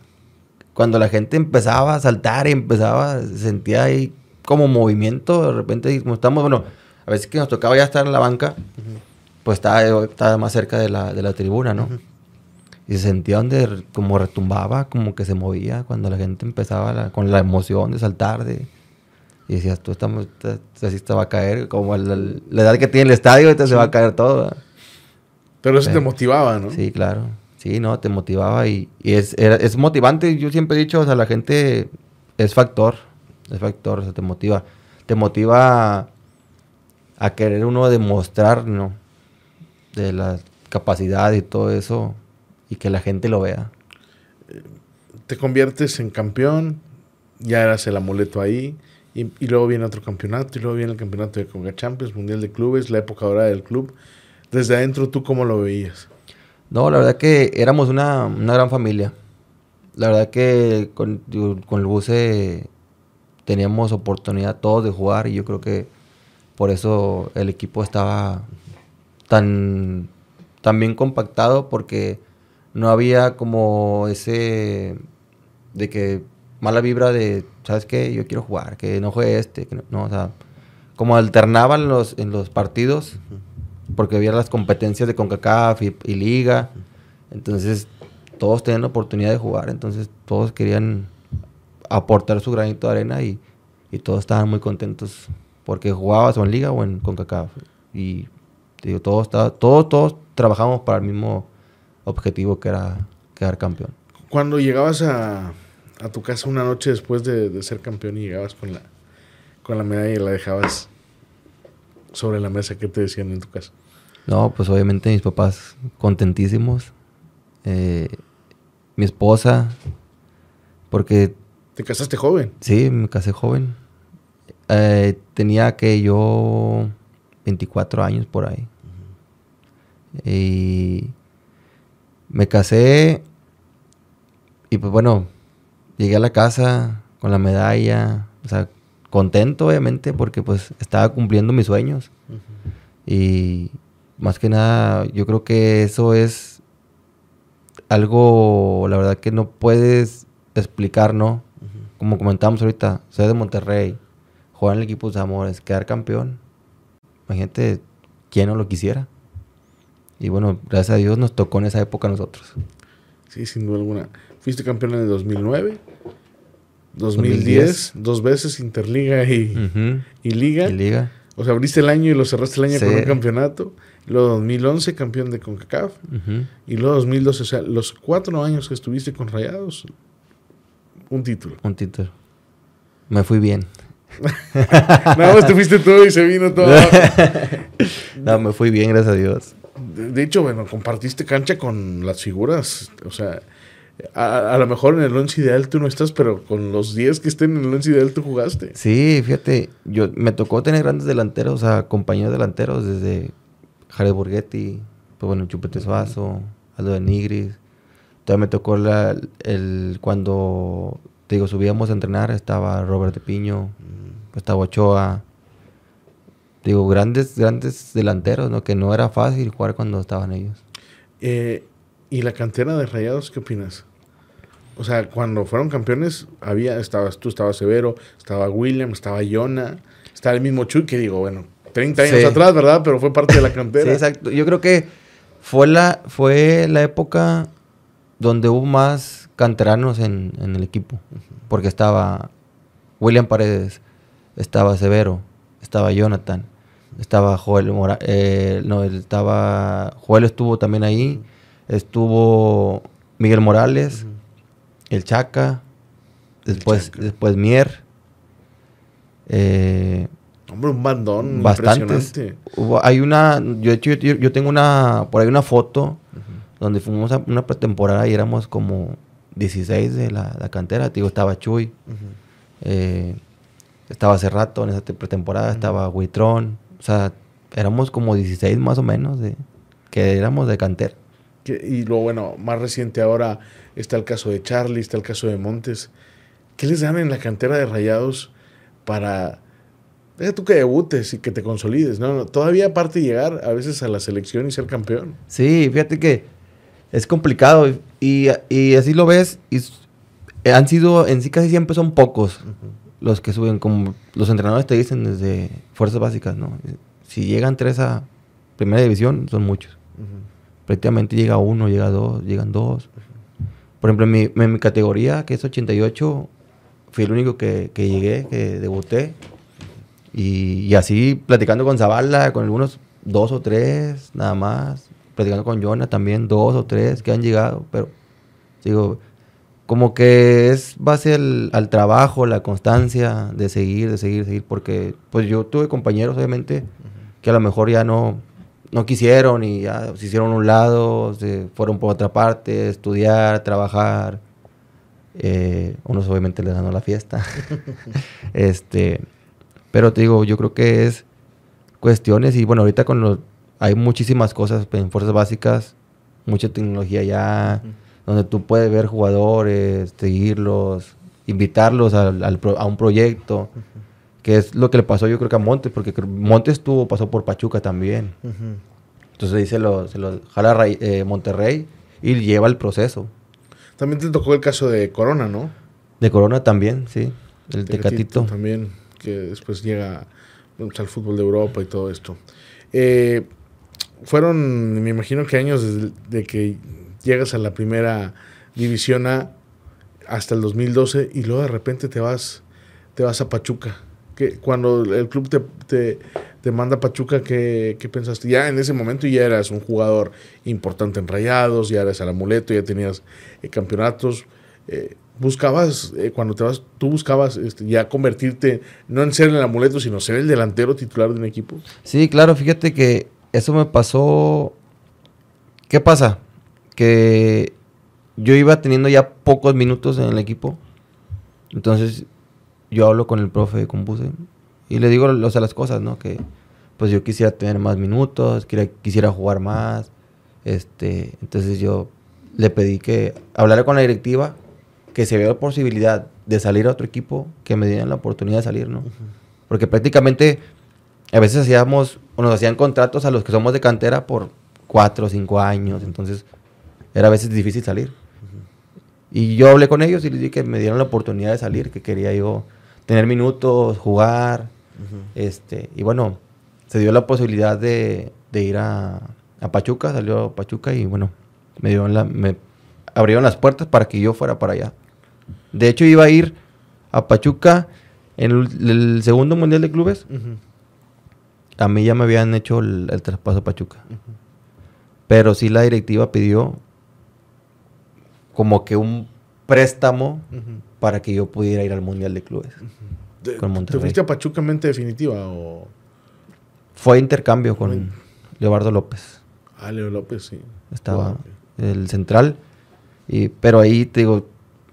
cuando la gente empezaba a saltar y empezaba, se sentía ahí como movimiento, de repente, como estamos, bueno, a veces que nos tocaba ya estar en la banca, pues estaba, estaba, más cerca de la, de la tribuna, ¿no? Y se sentía donde como retumbaba, como que se movía cuando la gente empezaba con la emoción de saltar, de... Y decías, tú estamos, así te va a caer, como la, edad que tiene el estadio, entonces se va a caer todo. Pero eso te motivaba, ¿no? Sí, claro. Sí, no, te motivaba y, es, es motivante. Yo siempre he dicho, o sea, la gente es factor, es factor, o sea, te motiva. Te motiva a, querer uno demostrar, ¿no? De la capacidad y todo eso y que la gente lo vea. Te conviertes en campeón, ya eras el amuleto ahí. Y, luego viene otro campeonato, y luego viene el campeonato de Conga Champions, Mundial de Clubes, la época dorada del club. Desde adentro, ¿tú cómo lo veías? No, la verdad que éramos una, una gran familia. La verdad que con, el buce teníamos oportunidad todos de jugar y yo creo que por eso el equipo estaba tan, tan bien compactado porque no había como ese de que mala vibra de, ¿sabes qué? Yo quiero jugar, que no juegue este, que no, o sea, como alternaban los, en los partidos porque había las competencias de CONCACAF y, Liga. Entonces, todos tenían la oportunidad de jugar. Entonces, todos querían aportar su granito de arena y, todos estaban muy contentos porque jugabas o en Liga o en CONCACAF. Y digo, todos, todos, todos trabajamos para el mismo objetivo que era quedar campeón. Cuando llegabas a, tu casa una noche después de, de, ser campeón y llegabas con la, con la medalla y la dejabas sobre la mesa, ¿qué te decían en tu casa? No, pues obviamente mis papás contentísimos. Eh, mi esposa, porque... ¿Te casaste joven? Sí, me casé joven. Eh, tenía que yo 24 años por ahí. Y me casé y pues bueno, llegué a la casa con la medalla, o sea, contento obviamente porque pues estaba cumpliendo mis sueños. Y más que nada, yo creo que eso es algo, la verdad que no puedes explicar, ¿no? Como comentamos ahorita, soy de Monterrey, jugar en el equipo de Amores, quedar campeón. Imagínate quién no lo quisiera. Y bueno, gracias a Dios nos tocó en esa época a nosotros. Sí, sin duda alguna. Fuiste campeón en el 2009. 2010, dos veces Interliga y, Ujú. y Liga. Y Liga. O sea, abriste el año y lo cerraste el año Sí. con un campeonato. Luego 2011, campeón de CONCACAF. Ujú. Y luego 2012, o sea, los cuatro años que estuviste con Rayados, un título. Un título. Me fui bien. Nada más te fuiste todo y se vino todo. No, me fui bien, gracias a Dios. De, de hecho, bueno, compartiste cancha con las figuras. O sea, a, a lo mejor en el once ideal tú no estás, pero con los 10 que estén en el once ideal tú jugaste. Sí, fíjate, yo me tocó tener grandes delanteros, o sea, compañeros delanteros desde Jared Borghetti, pues bueno, Chupete Suazo, Aldo de Nigris. Todavía me tocó la- el cuando te digo subíamos a entrenar, estaba Robert de Piño, estaba Ochoa. Digo, grandes, grandes delanteros, ¿no? Que no era fácil jugar cuando estaban ellos. Eh, ¿Y la cantera de Rayados qué opinas? O sea, cuando fueron campeones, había, estabas tú, estaba Severo, estaba William, estaba Yona, estaba el mismo Chuy, que digo, bueno, 30 años Sí. atrás, ¿verdad? Pero fue parte de la cantera. Sí, exacto. Yo creo que fue la, fue la época donde hubo más canteranos en, en el equipo. Porque estaba William Paredes, estaba Severo, estaba Jonathan, estaba Joel Mora eh, no, estaba Joel estuvo también ahí, estuvo Miguel Morales, el Chaca, después, Chaca. después Mier. eh, Hombre, un bandón bastantes. impresionante. Hubo- hay una, yo, de hecho, yo, yo tengo una, por ahí una foto donde fuimos a una pretemporada y éramos como 16 de la, la cantera. Te Digo, estaba Chuy, Ujú. eh, estaba hace rato en esa te- pretemporada, estaba Huitrón. O sea, éramos como 16 más o menos de que éramos de cantera. Que- y luego, bueno, más reciente ahora está el caso de Charlie, está el caso de Montes. ¿Qué les dan en la cantera de Rayados para... Deja tú que debutes y que te consolides, ¿no? no, Todavía aparte de llegar a veces a la selección y ser campeón. Sí, fíjate que es complicado y, y así lo ves. Y eh, han sido, en sí casi siempre son pocos los que suben, como los entrenadores te dicen desde fuerzas básicas, ¿no? Si llegan tres a primera división, son muchos. Prácticamente llega uno, llega dos, llegan dos. Por ejemplo, en mi, en mi categoría, que es 88, fui el único que, que llegué, que debuté. Y, y así, platicando con Zavala, con algunos dos o tres, nada más. Platicando con Jonah también, dos o tres que han llegado. Pero, digo, como que es base al, al trabajo, la constancia de seguir, de seguir, seguir. Porque, pues yo tuve compañeros, obviamente, que a lo mejor ya no, no quisieron y ya se hicieron a un lado, se fueron por otra parte, estudiar, trabajar. Eh, unos obviamente les ganó la fiesta. este, pero te digo, yo creo que es cuestiones y bueno, ahorita con los, hay muchísimas cosas en fuerzas básicas, mucha tecnología ya, donde tú puedes ver jugadores, seguirlos, invitarlos al- al pro- a un proyecto, que es lo que le pasó yo creo que a Montes, porque Montes tuvo, pasó por Pachuca también. Entonces ahí se lo, se lo jala Ray- eh, Monterrey y lleva el proceso. También te tocó el caso de Corona, ¿no? De Corona también, sí. El Tecatito Tecatito. También, que después llega pues, al fútbol de Europa y todo esto. Eh, fueron, me imagino que años desde de que llegas a la primera división A hasta el 2012 y luego de repente te vas, te vas a Pachuca. Que cuando el club te, te, te manda a Pachuca, ¿qué, ¿qué pensaste? Ya en ese momento ya eras un jugador importante en Rayados, ya eras el amuleto, ya tenías eh, campeonatos. Eh, buscabas, eh, cuando te tú buscabas este, ya convertirte, no en ser el amuleto, sino ser el delantero titular de un equipo. Sí, claro, fíjate que eso me pasó. ¿Qué pasa? Que yo iba teniendo ya pocos minutos en el equipo. Entonces yo hablo con el profe con Buse y le digo o las cosas, ¿no? Que pues yo quisiera tener más minutos, quisiera, quisiera jugar más. Este, entonces yo le pedí que hablara con la directiva, que se vea la posibilidad de salir a otro equipo, que me dieran la oportunidad de salir, ¿no? Porque prácticamente a veces hacíamos, o nos hacían contratos a los que somos de cantera por cuatro o cinco años, entonces era a veces difícil salir. Y yo hablé con ellos y les dije que me dieran la oportunidad de salir, que quería yo tener minutos, jugar, este, y bueno, se dio la posibilidad de, de ir a, a Pachuca, salió Pachuca y bueno, me dieron la, me abrieron las puertas para que yo fuera para allá. De hecho iba a ir a Pachuca, en el, el segundo Mundial de Clubes, a mí ya me habían hecho el, el traspaso a Pachuca. Pero sí la directiva pidió como que un préstamo para que yo pudiera ir al Mundial de Clubes. ¿Te, Con te fuiste a Pachuca en mente definitiva o...? Fue intercambio con Bueno. Leobardo López. Ah, Leo López, sí. Estaba ok. el central. Y, pero ahí te digo,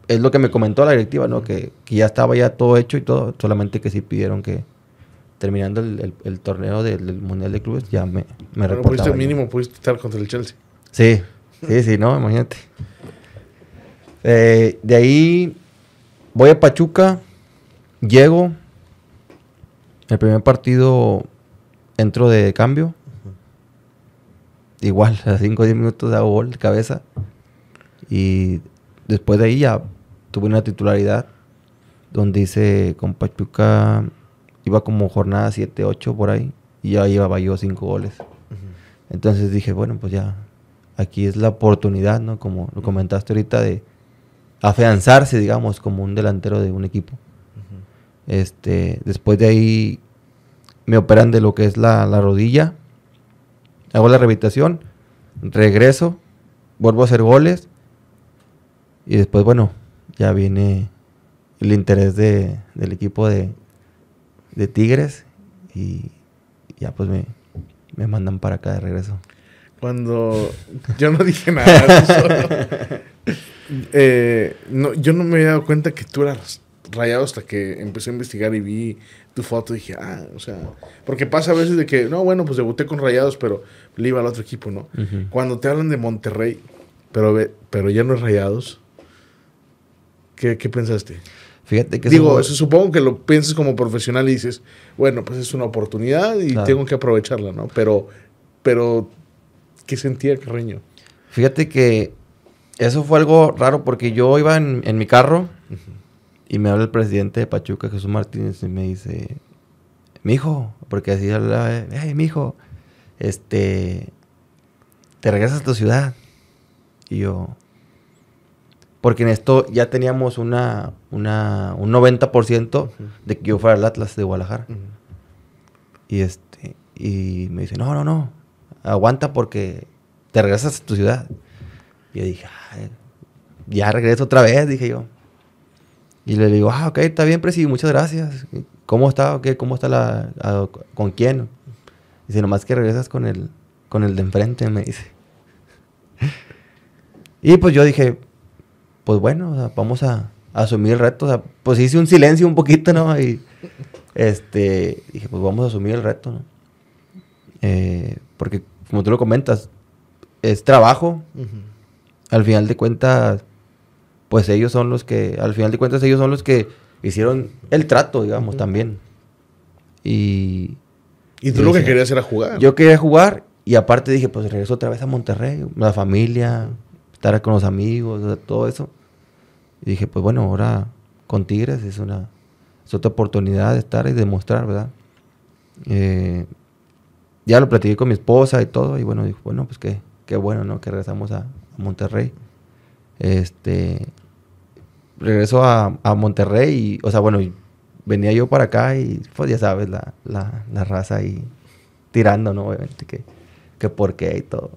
es lo que me comentó la directiva, ¿no? Que, que ya estaba ya todo hecho y todo, solamente que sí pidieron que terminando el, el- el torneo del, del Mundial de Clubes ya me, me Bueno, pudiste mínimo, pudiste estar contra el Chelsea. Sí, sí, sí, no, imagínate. Eh, de ahí voy a Pachuca, llego, el primer partido entro de cambio, igual, a 5 o 10 minutos hago gol de cabeza, y después de ahí ya tuve una titularidad, donde hice con Pachuca, iba como jornada 7, 8 por ahí, y ya llevaba yo 5 goles. Entonces dije, bueno, pues ya, aquí es la oportunidad, ¿no? Como lo comentaste ahorita, de afianzarse, digamos, como un delantero de un equipo. Este, después de ahí me operan de lo que es la, la rodilla, hago la rehabilitación, regreso, vuelvo a hacer goles y después, bueno, ya viene el interés de, del equipo de, de Tigres y ya pues me, me mandan para acá de regreso. Cuando yo no dije nada. Eh, no, yo no me había dado cuenta que tú eras rayado hasta que empecé a investigar y vi tu foto y dije, ah, o sea, porque pasa a veces de que, no, bueno, pues debuté con rayados, pero le iba al otro equipo, ¿no? Cuando te hablan de Monterrey, pero, ve- pero ya no es rayados, ¿qué, qué pensaste? Fíjate que Digo, eso- supongo que lo piensas como profesional y dices, bueno, pues es una oportunidad y Claro. tengo que aprovecharla, ¿no? Pero, pero, ¿qué sentía Carreño? Fíjate que eso fue algo raro porque yo iba en, en mi carro y me habla el presidente de Pachuca, Jesús Martínez, y me dice, mijo, porque así hablaba, hey, mijo, este, te regresas a tu ciudad. Y yo, porque en esto ya teníamos una, una, un 90% de que yo fuera al Atlas de Guadalajara. Y este, y me dice, no, no, no, aguanta porque te regresas a tu ciudad. Y yo dije, "Ay, ya regreso otra vez, dije yo. Y le digo, ah, ok, está bien, Presi, muchas gracias. ¿Cómo está? ¿Qué? ¿Cómo está la, a- con quién? Dice, nomás que regresas con el, con el de enfrente, me dice. Y pues yo dije, pues bueno, o sea, vamos a, a asumir el reto. O sea, pues hice un silencio un poquito, ¿no? Y este, dije, pues vamos a asumir el reto, ¿no? Eh, porque, como tú lo comentas, es trabajo. Al final de cuentas, pues ellos son los que, al final de cuentas, ellos son los que hicieron el trato, digamos, también. Y Y tú lo que querías era jugar. yo quería jugar y aparte dije, pues regreso otra vez a Monterrey, la familia, estar con los amigos, o sea, todo eso. Y dije, pues bueno, ahora con Tigres es una es otra oportunidad de estar y demostrar, ¿verdad? Eh, ya lo platiqué con mi esposa y todo, y bueno, dijo, bueno, pues qué, qué bueno, ¿no? Que regresamos a, a Monterrey. Este, regreso a, a Monterrey y, o sea, bueno, venía yo para acá y, pues ya sabes, la, la, la raza ahí tirando, ¿no? Obviamente, que, que por qué y todo.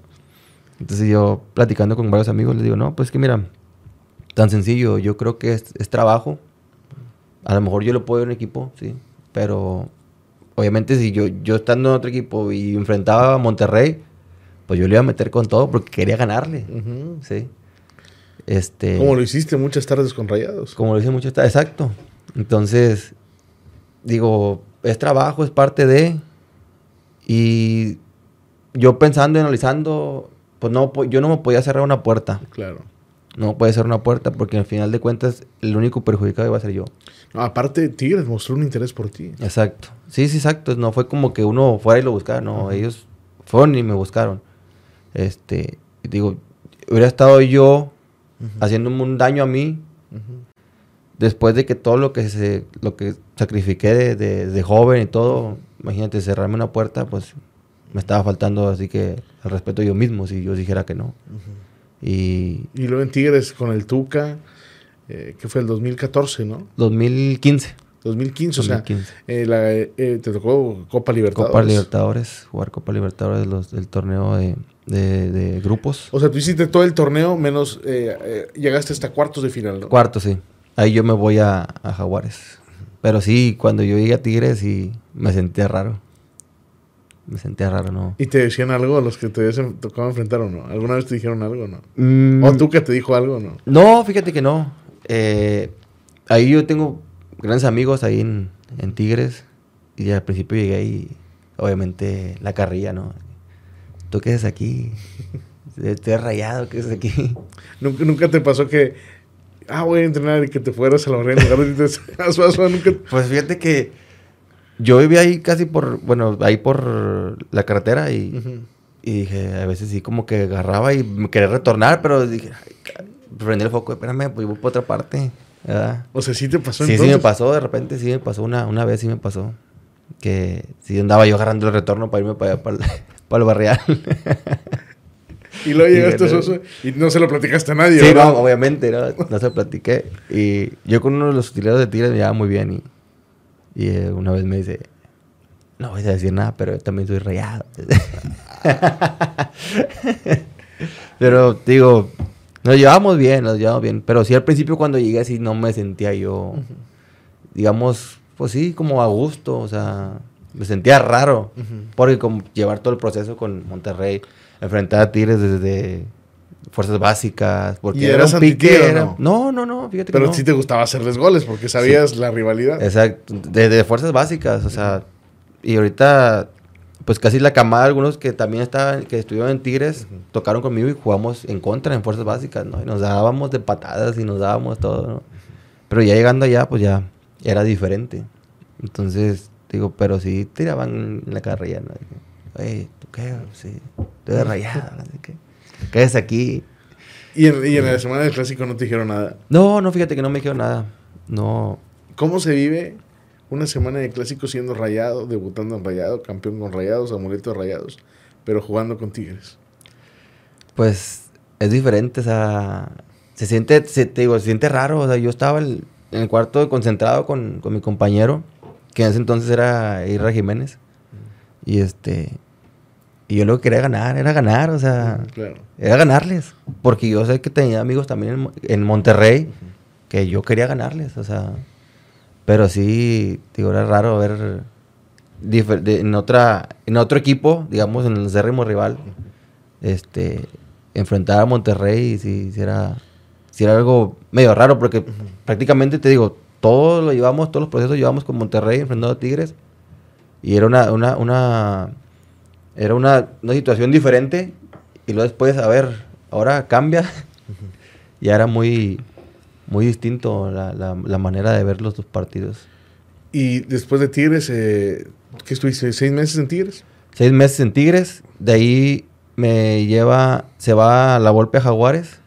Entonces yo, platicando con varios amigos, les digo, no, pues que mira, tan sencillo, yo creo que es, es trabajo. A lo mejor yo lo puedo en un equipo, sí, pero obviamente si yo, yo estando en otro equipo y enfrentaba a Monterrey, pues yo le iba a meter con todo porque quería ganarle, Ujú. sí. Este, Como lo hiciste muchas tardes con rayados. como lo dice mucho, está exacto. Entonces, digo, es trabajo, es parte de. Y yo pensando y analizando, pues no, yo no me podía cerrar una puerta. Claro. No me podía cerrar una puerta porque al final de cuentas, el único perjudicado iba a ser yo. No, aparte, Tigres mostró un interés por ti. Exacto. Sí, sí, exacto. No fue como que uno fuera y lo buscara. No, ellos fueron y me buscaron. Este, digo, hubiera estado yo haciéndome un daño a mí después de que todo lo que se lo que sacrifiqué de, de- de joven y todo, imagínate cerrarme una puerta, pues me estaba faltando así que al respeto yo mismo si yo dijera que no. Y Y luego en Tigres con el Tuca. eh, que fue el 2014, ¿no? 2015. 2015, o sea, 2015. eh, la, eh, te tocó Copa Libertadores. Copa Libertadores, jugar Copa Libertadores los, del torneo de, de- de grupos. O sea, tú hiciste todo el torneo menos eh, eh, llegaste hasta cuartos de final, ¿no? Cuarto, sí. Ahí yo me voy a, a Jaguares. Pero sí, cuando yo llegué a Tigres, sí, me sentía raro. Me sentía raro, ¿no? ¿Y te decían algo a los que te habías tocado enfrentar o no? ¿Alguna vez te dijeron algo o no? Mm, ¿O tú que te dijo algo o no? No, fíjate que no. Eh, ahí yo tengo grandes amigos ahí en, en Tigres. Y al principio llegué y obviamente la carrilla, ¿no? ¿Tú qué haces aquí? Estoy rayado, ¿qué haces aquí? ¿Nunca, nunca te pasó que, ah, voy a entrenar y que te fueras a la en lugar de Suazo? Nunca... Pues fíjate que yo vivía ahí casi por, bueno, ahí por la carretera y, Ujú. y dije, a veces sí como que agarraba y me quería retornar, pero dije, ay, prendí el foco, espérame, pues voy por otra parte, ¿verdad? O sea, sí te pasó Sí, sí entonces. me pasó, de repente sí me pasó, una, una vez sí me pasó, que sí andaba yo agarrando el retorno para irme para allá, para el, para el barrial. Y luego llegaste a Y- Suazo y no se lo platicaste a nadie, sí, ¿verdad? no, obviamente, ¿no? No se platiqué. Y yo con uno de los utileros de Tigres me llevaba muy bien y, y eh, una vez me dice, no voy a decir nada, pero yo también soy rayado. pero digo, nos llevamos bien, nos llevamos bien. Pero sí al principio cuando llegué así no me sentía yo, digamos, pues sí, como a gusto, o sea, me sentía raro. Porque como llevar todo el proceso con Monterrey, enfrentar a Tigres desde fuerzas básicas, porque ¿Y era eras un pique, era- no? no, no, no, fíjate Pero que no. sí te gustaba hacerles goles porque sabías la rivalidad. Exacto, desde fuerzas básicas, o sea, y ahorita pues casi la camada algunos que también estaban que estuvieron en Tigres tocaron conmigo y jugamos en contra en fuerzas básicas, ¿no? Y nos dábamos de patadas y nos dábamos todo, ¿no? Pero ya llegando allá pues ya era diferente. Entonces, digo, pero sí tiraban en la carrilla, ¿no? Dije, Oye, ¿tú qué? Sí, rayado, no sé qué. ¿Qué es aquí? Y en, y en la semana del clásico no te dijeron nada. No, no, fíjate que no me dijeron nada. No, ¿Cómo se vive una semana de clásico siendo rayado, debutando en rayado, campeón con rayados, amuleto de rayados, pero jugando con Tigres? pues es diferente, o sea, se siente, se, te digo, se siente raro, o sea, yo estaba el- en el cuarto concentrado con, con mi compañero, que en ese entonces era Irra Jiménez, y este, y yo lo que quería ganar, era ganar, o sea, Claro. era ganarles, porque yo sé que tenía amigos también en, en Monterrey, que yo quería ganarles, o sea, pero sí, digo, era raro ver de- en otra, en otro equipo, digamos, en el acérrimo rival, este, enfrentar a Monterrey, y sí era, era algo medio raro, porque prácticamente te digo, todo lo llevamos, todos los procesos llevamos con Monterrey enfrentando a Tigres, y era una, una, una, era una, una situación diferente, y luego después, a ver, ahora cambia, ya era muy, muy distinto la, la, la manera de ver los dos partidos. Y después de Tigres, eh, ¿qué estuviste? ¿Seis meses en Tigres? Seis meses en Tigres, de ahí me lleva, se va a la Volpe a Jaguares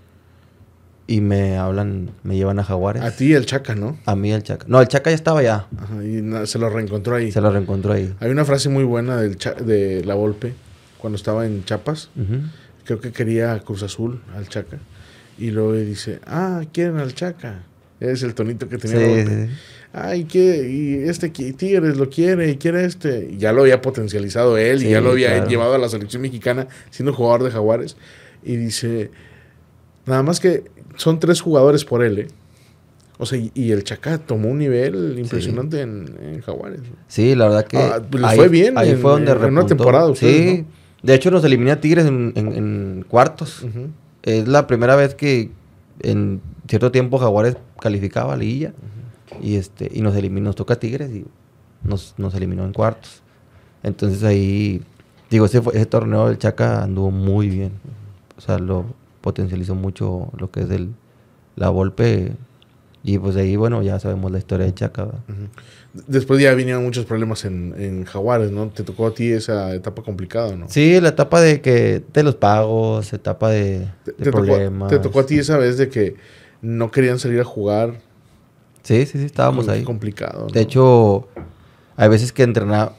y me hablan, me llevan a Jaguares. A ti el Chaca, ¿no? A mí el Chaca. No, el Chaca ya estaba allá, Ajá, y se lo reencontró ahí. se lo reencontró ahí. Hay una frase muy buena del Cha- de La Volpe cuando estaba en Chiapas. Ujú. Creo que quería Cruz Azul al Chaca. Y luego dice, ah, quieren al Chaca. Es el tonito que tenía Sí, Volpe. sí. Ay, que y este Tigres lo quiere y quiere este. Y ya lo había potencializado él y ya lo había claro. llevado a la selección mexicana siendo jugador de Jaguares. Y dice, nada más que son tres jugadores por él, ¿eh? O sea, y, el Chaca tomó un nivel impresionante en, en Jaguares. Sí, la verdad que. Ah, pues les fue bien Ahí en- fue donde en una temporada ustedes, Sí. De hecho, nos elimina Tigres en, en- en cuartos. Es la primera vez que en cierto tiempo Jaguares calificaba a liguilla. Y este y nos eliminó, nos toca Tigres y nos, nos eliminó en cuartos. Entonces ahí, digo, ese, fue- ese torneo del Chaca anduvo muy bien. O sea, lo potencializó mucho lo que es el, la Volpe. Y pues de ahí, bueno, ya sabemos la historia de Chaca. Después ya vinieron muchos problemas en, en Jaguares, ¿no? Te tocó a ti esa etapa complicada, ¿no? Sí, la etapa de que de los pagos, etapa de, Te, de te tocó, problemas. te tocó a ti esa vez de que no querían salir a jugar. Sí, sí, sí, estábamos Qué ahí. complicado. De ¿no? hecho, hay veces que entrenar,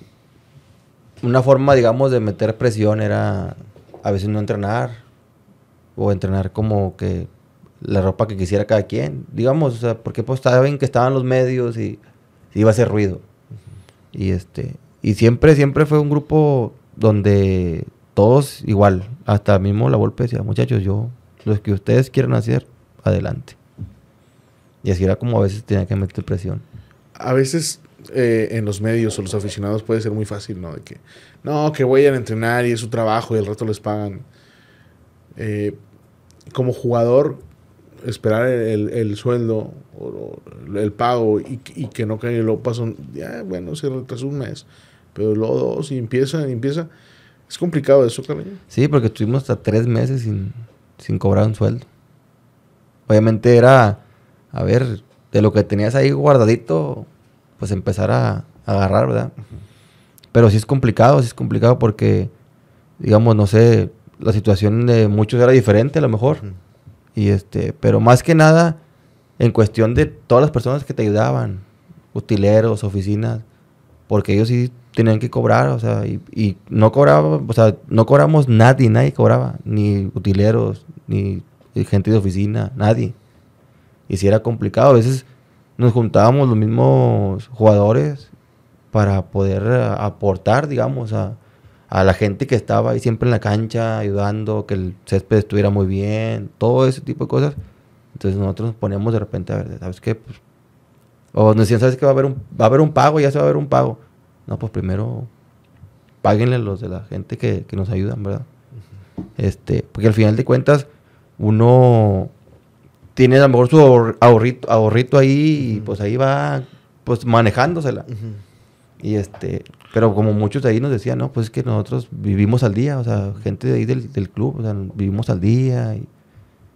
una forma, digamos, de meter presión era a veces no entrenar o entrenar como que la ropa que quisiera cada quien. Digamos, o sea, porque pues saben que estaban los medios y, iba a hacer ruido. Y este, y siempre, siempre fue un grupo donde todos igual, hasta mismo la Volpe decía, muchachos, yo, los que ustedes quieran hacer, adelante. Y así era como a veces tenía que meter presión. A veces eh, en los medios o los aficionados puede ser muy fácil, ¿no? De que, no, que vayan a entrenar y es su trabajo y el rato les pagan. Eh, como jugador, esperar el, sueldo o el pago y, que no caiga y luego pasa ya, bueno, se retrasó un mes, pero luego dos y empieza, y empieza. Es complicado eso, cariño. Sí, porque estuvimos hasta tres meses sin, sin cobrar un sueldo. Obviamente era, a ver, de lo que tenías ahí guardadito, pues empezar a, agarrar, ¿verdad? Pero sí es complicado, sí es complicado porque, digamos, no sé, la situación de muchos era diferente a lo mejor. Y este, pero más que nada, en cuestión de todas las personas que te ayudaban, utileros, oficinas, porque ellos sí tenían que cobrar, o sea, y, no cobraba, o sea, no cobramos nadie, nadie cobraba, ni utileros, ni gente de oficina, nadie. Y si era complicado, a veces nos juntábamos los mismos jugadores para poder eh, aportar, digamos, a, a la gente que estaba ahí siempre en la cancha, ayudando, que el césped estuviera muy bien, todo ese tipo de cosas. Entonces nosotros nos poníamos de repente a ver, ¿sabes qué? Pues, o nos decían, ¿sabes qué? Va a haber un, va a haber un pago, ya se va a haber un pago. No, pues primero páguenle los de la gente que, nos ayudan, ¿verdad? Este, porque al final de cuentas, uno tiene a lo mejor su ahorrito, ahorrito ahí y pues ahí va pues manejándosela. Y este, pero como muchos de ahí nos decían, no, pues es que nosotros vivimos al día, o sea, gente de ahí del, club, o sea, vivimos al día. Y,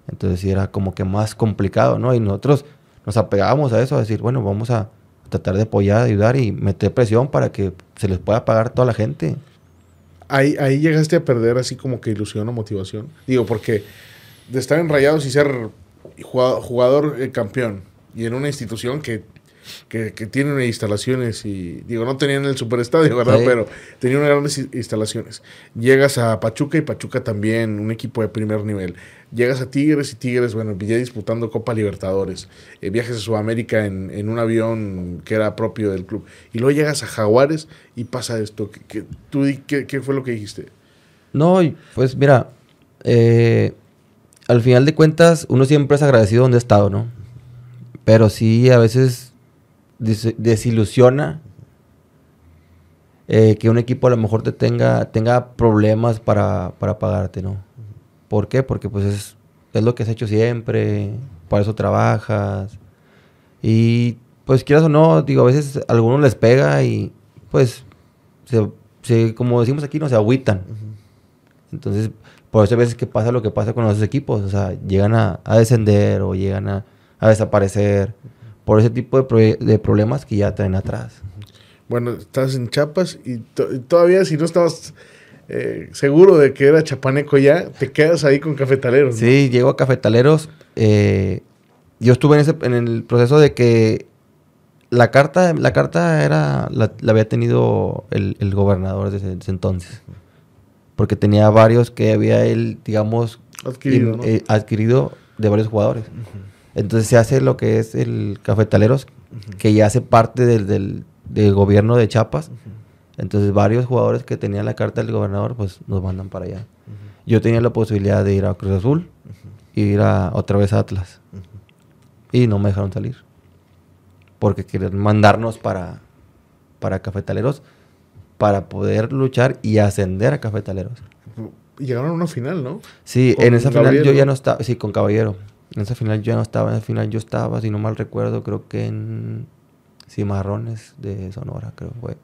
entonces sí era como que más complicado, ¿no? Y nosotros nos apegábamos a eso, a decir, bueno, vamos a tratar de apoyar, ayudar y meter presión para que se les pueda pagar toda la gente. Ahí, ahí llegaste a perder así como que ilusión o motivación. Digo, porque de estar enrayados y ser jugador, eh, campeón y en una institución que que, que tienen instalaciones y, digo, no tenían el superestadio, ¿verdad? Pero tenían grandes instalaciones. Llegas a Pachuca y Pachuca también, un equipo de primer nivel. Llegas a Tigres y Tigres, bueno, ya disputando Copa Libertadores. Eh, viajes a Sudamérica en, en, un avión que era propio del club. Y luego llegas a Jaguares y pasa esto. ¿Qué, tú, qué, qué fue lo que dijiste? No, pues mira, eh, al final de cuentas, uno siempre es agradecido donde ha estado, ¿no? Pero sí, a veces desilusiona eh, que un equipo a lo mejor te tenga, tenga problemas para, para pagarte, ¿no? ¿Por qué? Porque pues es, es lo que has hecho siempre, para eso trabajas. Y pues quieras o no, digo, a veces a algunos les pega y pues se, como decimos aquí, no se agüitan. Entonces, por eso a veces que pasa lo que pasa con los equipos, o sea, llegan a, descender o llegan a, a desaparecer por ese tipo de, problemas que ya traen atrás. Bueno, estás en Chiapas y, todavía si no estabas eh, seguro de que era chapaneco ya, te quedas ahí con cafetaleros. Sí, llego a cafetaleros. Eh, yo estuve en, ese, en el proceso de que la carta, la carta era, la, había tenido el, gobernador desde ese, entonces. Porque tenía varios que había él, digamos, adquirido, eh, adquirido de varios jugadores. Entonces se hace lo que es el Cafetaleros, que ya hace parte del, gobierno de Chiapas. Entonces varios jugadores que tenían la carta del gobernador, pues nos mandan para allá. Yo tenía la posibilidad de ir a Cruz Azul y ir a, otra vez a Atlas. Y no me dejaron salir. Porque quieren mandarnos para, para Cafetaleros para poder luchar y ascender a Cafetaleros. Llegaron a una final, ¿no? Sí, en esa final yo ya no estaba, sí, con Caballero. En esa final yo no estaba, en esa final yo estaba, si no mal recuerdo, creo que en Cimarrones de Sonora, creo fue.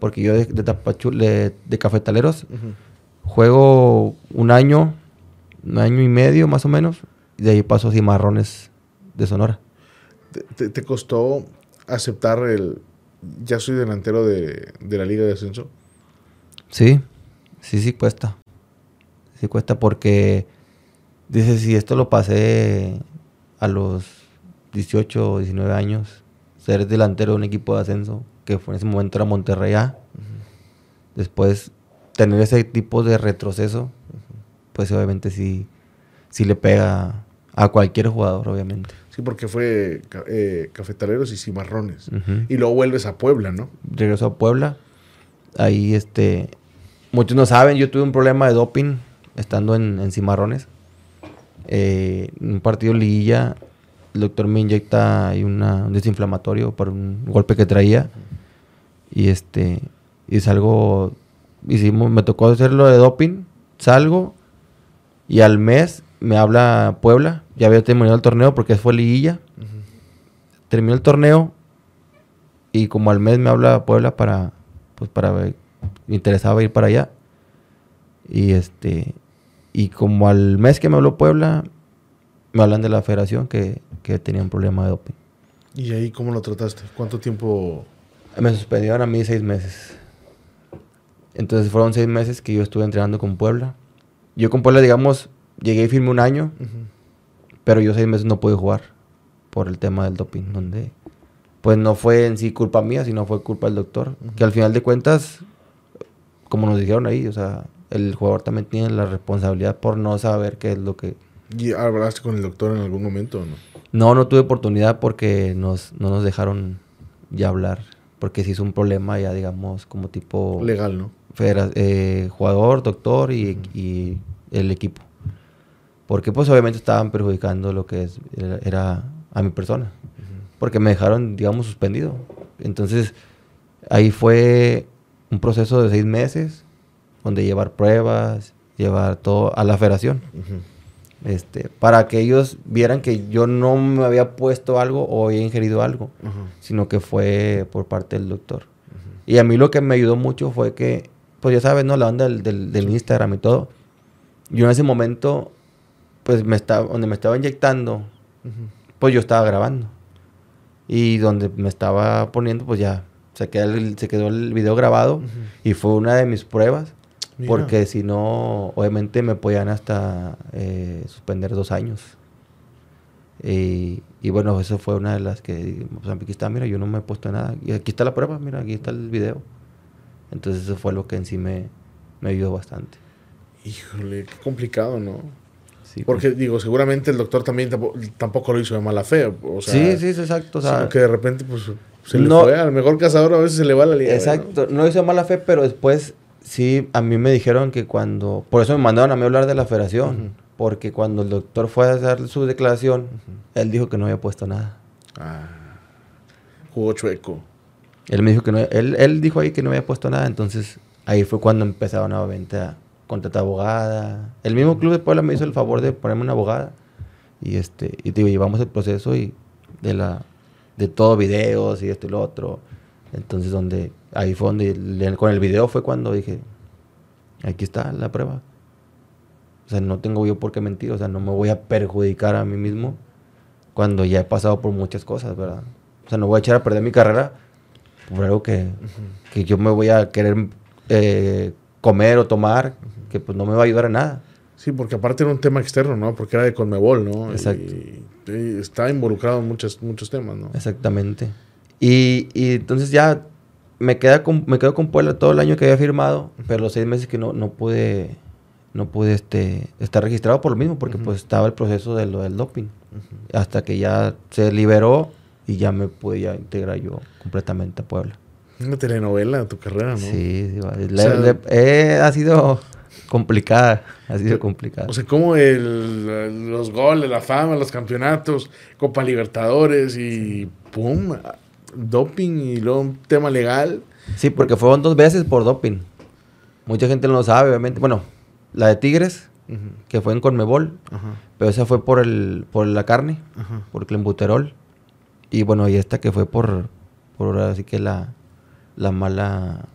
Porque yo de, de, de, Cafetaleros juego un año, un año y medio más o menos, y de ahí paso a Cimarrones de Sonora. ¿Te, costó aceptar el, ya soy delantero de, de la Liga de Ascenso? Sí, sí, sí cuesta. Sí cuesta porque Dice, si esto lo pasé a los 18 o 19 años, ser delantero de un equipo de ascenso, que fue en ese momento era Monterrey A, después tener ese tipo de retroceso, pues obviamente sí, sí le pega A cualquier jugador, obviamente. Sí, porque fue eh, Cafetaleros y Cimarrones. Ujú. Y luego vuelves a Puebla, ¿no? regresó a Puebla. Ahí, este, muchos no saben, yo tuve un problema de doping estando en, en Cimarrones. Eh, en un partido liguilla, el doctor me inyecta ahí una, un desinflamatorio por un golpe que traía. Y este, y salgo, hicimos, me tocó hacerlo de doping, salgo y al mes me habla Puebla, ya había terminado el torneo porque fue liguilla. Terminó el torneo y como al mes me habla Puebla para, pues para ver, me interesaba ir para allá. Y este, y como al mes que me habló Puebla, me hablan de la federación que, que tenía un problema de doping. ¿Y ahí cómo lo trataste? ¿Cuánto tiempo? Me suspendieron a mí seis meses. Entonces fueron seis meses que yo estuve entrenando con Puebla. Yo con Puebla, digamos, llegué y firmé un año, pero yo seis meses no pude jugar por el tema del doping, donde pues no fue en sí culpa mía, sino fue culpa del doctor. Que al final de cuentas, como nos dijeron ahí, o sea, el jugador también tiene la responsabilidad por no saber qué es lo que... ¿Y hablaste con el doctor en algún momento o no? No, no tuve oportunidad porque nos, no nos dejaron ya hablar, porque sí es un problema ya, digamos, como tipo... Legal, ¿no? federa- eh, jugador, doctor y, y el equipo. Porque pues obviamente estaban perjudicando lo que es, era, era a mi persona. Porque me dejaron, digamos, suspendido. Entonces, ahí fue un proceso de seis meses, donde llevar pruebas, llevar todo a la federación. Este, para que ellos vieran que yo no me había puesto algo o había ingerido algo, Ajá. sino que fue por parte del doctor. Y a mí lo que me ayudó mucho fue que, pues ya sabes, ¿no? La onda del, del, del Instagram y todo. Yo en ese momento, pues me estaba, donde me estaba inyectando, pues yo estaba grabando. Y donde me estaba poniendo, pues ya se quedó el, se quedó el video grabado. Y fue una de mis pruebas. Mira. Porque si no, obviamente me podían hasta eh, suspender dos años. Y, y bueno, eso fue una de las que, pues aquí está, mira, yo no me he puesto nada. Y aquí está la prueba, mira, aquí está el video. Entonces eso fue lo que en sí me, me ayudó bastante. Híjole, qué complicado, ¿no? Sí, Porque, digo, seguramente el doctor también tampoco, tampoco lo hizo de mala fe. O sea, sí, sí, es exacto. O sea, sino que de repente, pues, se le No- fue. Al mejor cazador a veces se le va la liga. Exacto, no hizo mala fe, pero después sí, a mí me dijeron que cuando, por eso me mandaron a mí hablar de la federación, Ujú. porque cuando el doctor fue a hacer su declaración, él dijo que no había puesto nada. Ah, jugó chueco. Él me dijo que no, él, él dijo ahí que no había puesto nada, entonces ahí fue cuando empezaron nuevamente a contratar abogada. El mismo club de Puebla me hizo el favor de ponerme una abogada y este, y digo, llevamos el proceso y de la, de todo videos y esto y lo otro. Entonces donde, ahí fue donde, le- con el video fue cuando dije, aquí está la prueba. O sea, no tengo yo por qué mentir, o sea, no me voy a perjudicar a mí mismo cuando ya he pasado por muchas cosas, ¿verdad? O sea, no voy a echar a perder mi carrera por algo que, que yo me voy a querer eh, comer o tomar, que pues no me va a ayudar a nada. Sí, porque aparte era un tema externo, ¿no? Porque era de Conmebol, ¿no? Exacto. Y, y está involucrado en muchos, muchos temas, ¿no? Exactamente. Y, y entonces ya me, queda con, me quedo con Puebla todo el año que había firmado, pero los seis meses que no, no pude, no pude este, estar registrado por lo mismo, porque pues estaba el proceso de lo del doping. Hasta que ya se liberó y ya me pude ya integrar yo completamente a Puebla. Una telenovela de tu carrera, ¿no? Sí, sí, sea- eh, ha sido complicada, ha sido complicada. O sea, como el, los goles, la fama, los campeonatos, Copa Libertadores y pum, doping y luego un tema legal. Sí, porque fueron dos veces por doping. Mucha gente no lo sabe, obviamente. Bueno, la de Tigres, que fue en Conmebol, pero esa fue por el por la carne, ajá. por clenbuterol. Y bueno, y esta que fue por, por así que la, la mala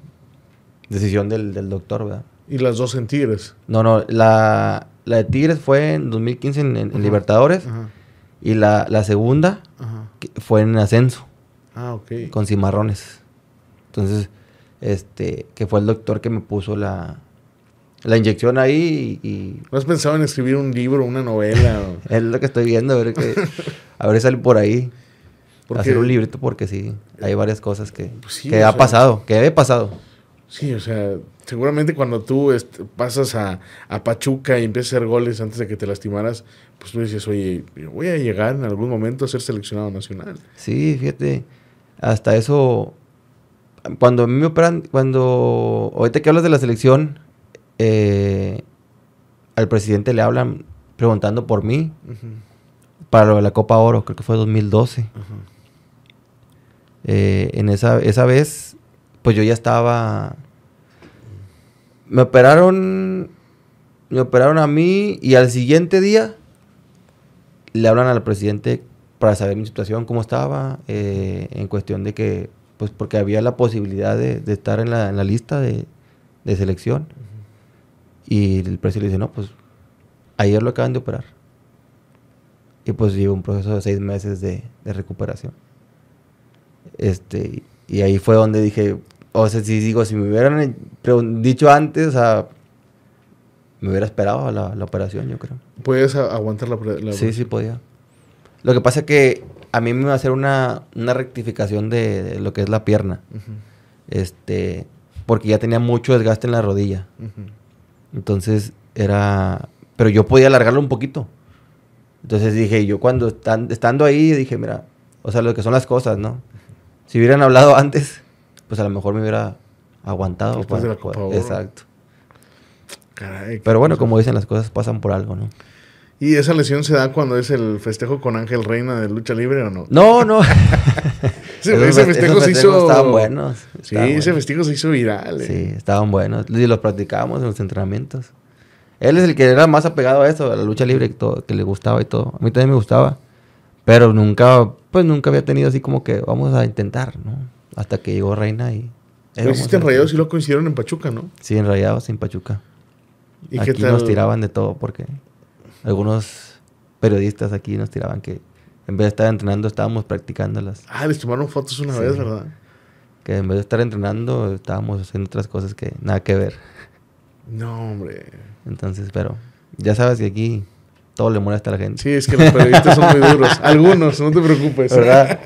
decisión del, del doctor, ¿verdad? Y las dos en Tigres. No, no, la, la de Tigres fue en 2015 en, en-. Libertadores y la, la segunda que fue en ascenso. Ah, ok. con cimarrones. Entonces, este, que fue el doctor que me puso la, la inyección ahí y, y ¿No has pensado en escribir un libro, una novela? o- es lo que estoy viendo, a ver que, a ver sale por ahí. Porque- Hacer un librito porque sí, hay varias cosas que, Pues sí, que ha sea- pasado, que he pasado. Sí, o sea, seguramente cuando tú est- pasas a, a Pachuca y empiezas a hacer goles antes de que te lastimaras, pues tú dices, oye, voy a llegar en algún momento a ser seleccionado nacional. Sí, fíjate, hasta eso, cuando a mí me operan, cuando, ahorita que hablas de la selección, eh, al presidente le hablan preguntando por mí para lo de la Copa Oro, creo que fue 2012. Eh, en esa, esa vez, pues yo ya estaba... Me operaron, me operaron a mí y al siguiente día le hablan al presidente para saber mi situación, cómo estaba, eh, en cuestión de que, pues porque había la posibilidad de, de estar en la, en la lista de, de selección. Y el presidente le dice, no, pues ayer lo acaban de operar. Y pues llevo un proceso de seis meses de, de recuperación. Este, y ahí fue donde dije, o sea, si digo, si me hubieran dicho antes, o sea, me hubiera esperado la, la operación, yo creo. ¿Puedes aguantar la, la Sí, sí podía. Lo que pasa es que a mí me iba a hacer una, una rectificación de, de lo que es la pierna. Este, porque ya tenía mucho desgaste en la rodilla. Entonces era... Pero yo podía alargarlo un poquito. Entonces dije, yo cuando estan- estando ahí, dije, mira, o sea, lo que son las cosas, ¿no? Si hubieran hablado antes, pues a lo mejor me hubiera aguantado. Después de la Copa. Exacto. Caray, Pero bueno, cosa. como dicen, las cosas pasan por algo, ¿no? ¿Y esa lesión se da cuando es el festejo con Ángel Reina de lucha libre o no? No, no. Ese, Esos ese festejo se hizo. Estaban buenos. Sí, estaban ese festejo se hizo viral. eh. Sí, estaban buenos. Y los practicábamos en los entrenamientos. Él es el que era más apegado a eso, a la lucha libre, todo, que le gustaba y todo. A mí también me gustaba. Pero nunca, pues nunca había tenido así como que vamos a intentar, ¿no? Hasta que llegó Reina y... eh, Lo vamos hiciste a en. Rayados y lo coincidieron en Pachuca, ¿no? Sí, en Rayados, en Pachuca. ¿Y aquí qué tal? nos tiraban de todo porque algunos periodistas aquí nos tiraban que en vez de estar entrenando estábamos practicando las... Ah, les tomaron fotos una Sí. vez, ¿verdad? Que en vez de estar entrenando estábamos haciendo otras cosas que nada que ver. No, hombre. Entonces, pero ya sabes que aquí todo le molesta a la gente. Sí, es que los periodistas son muy duros. Algunos, no te preocupes. ¿Verdad?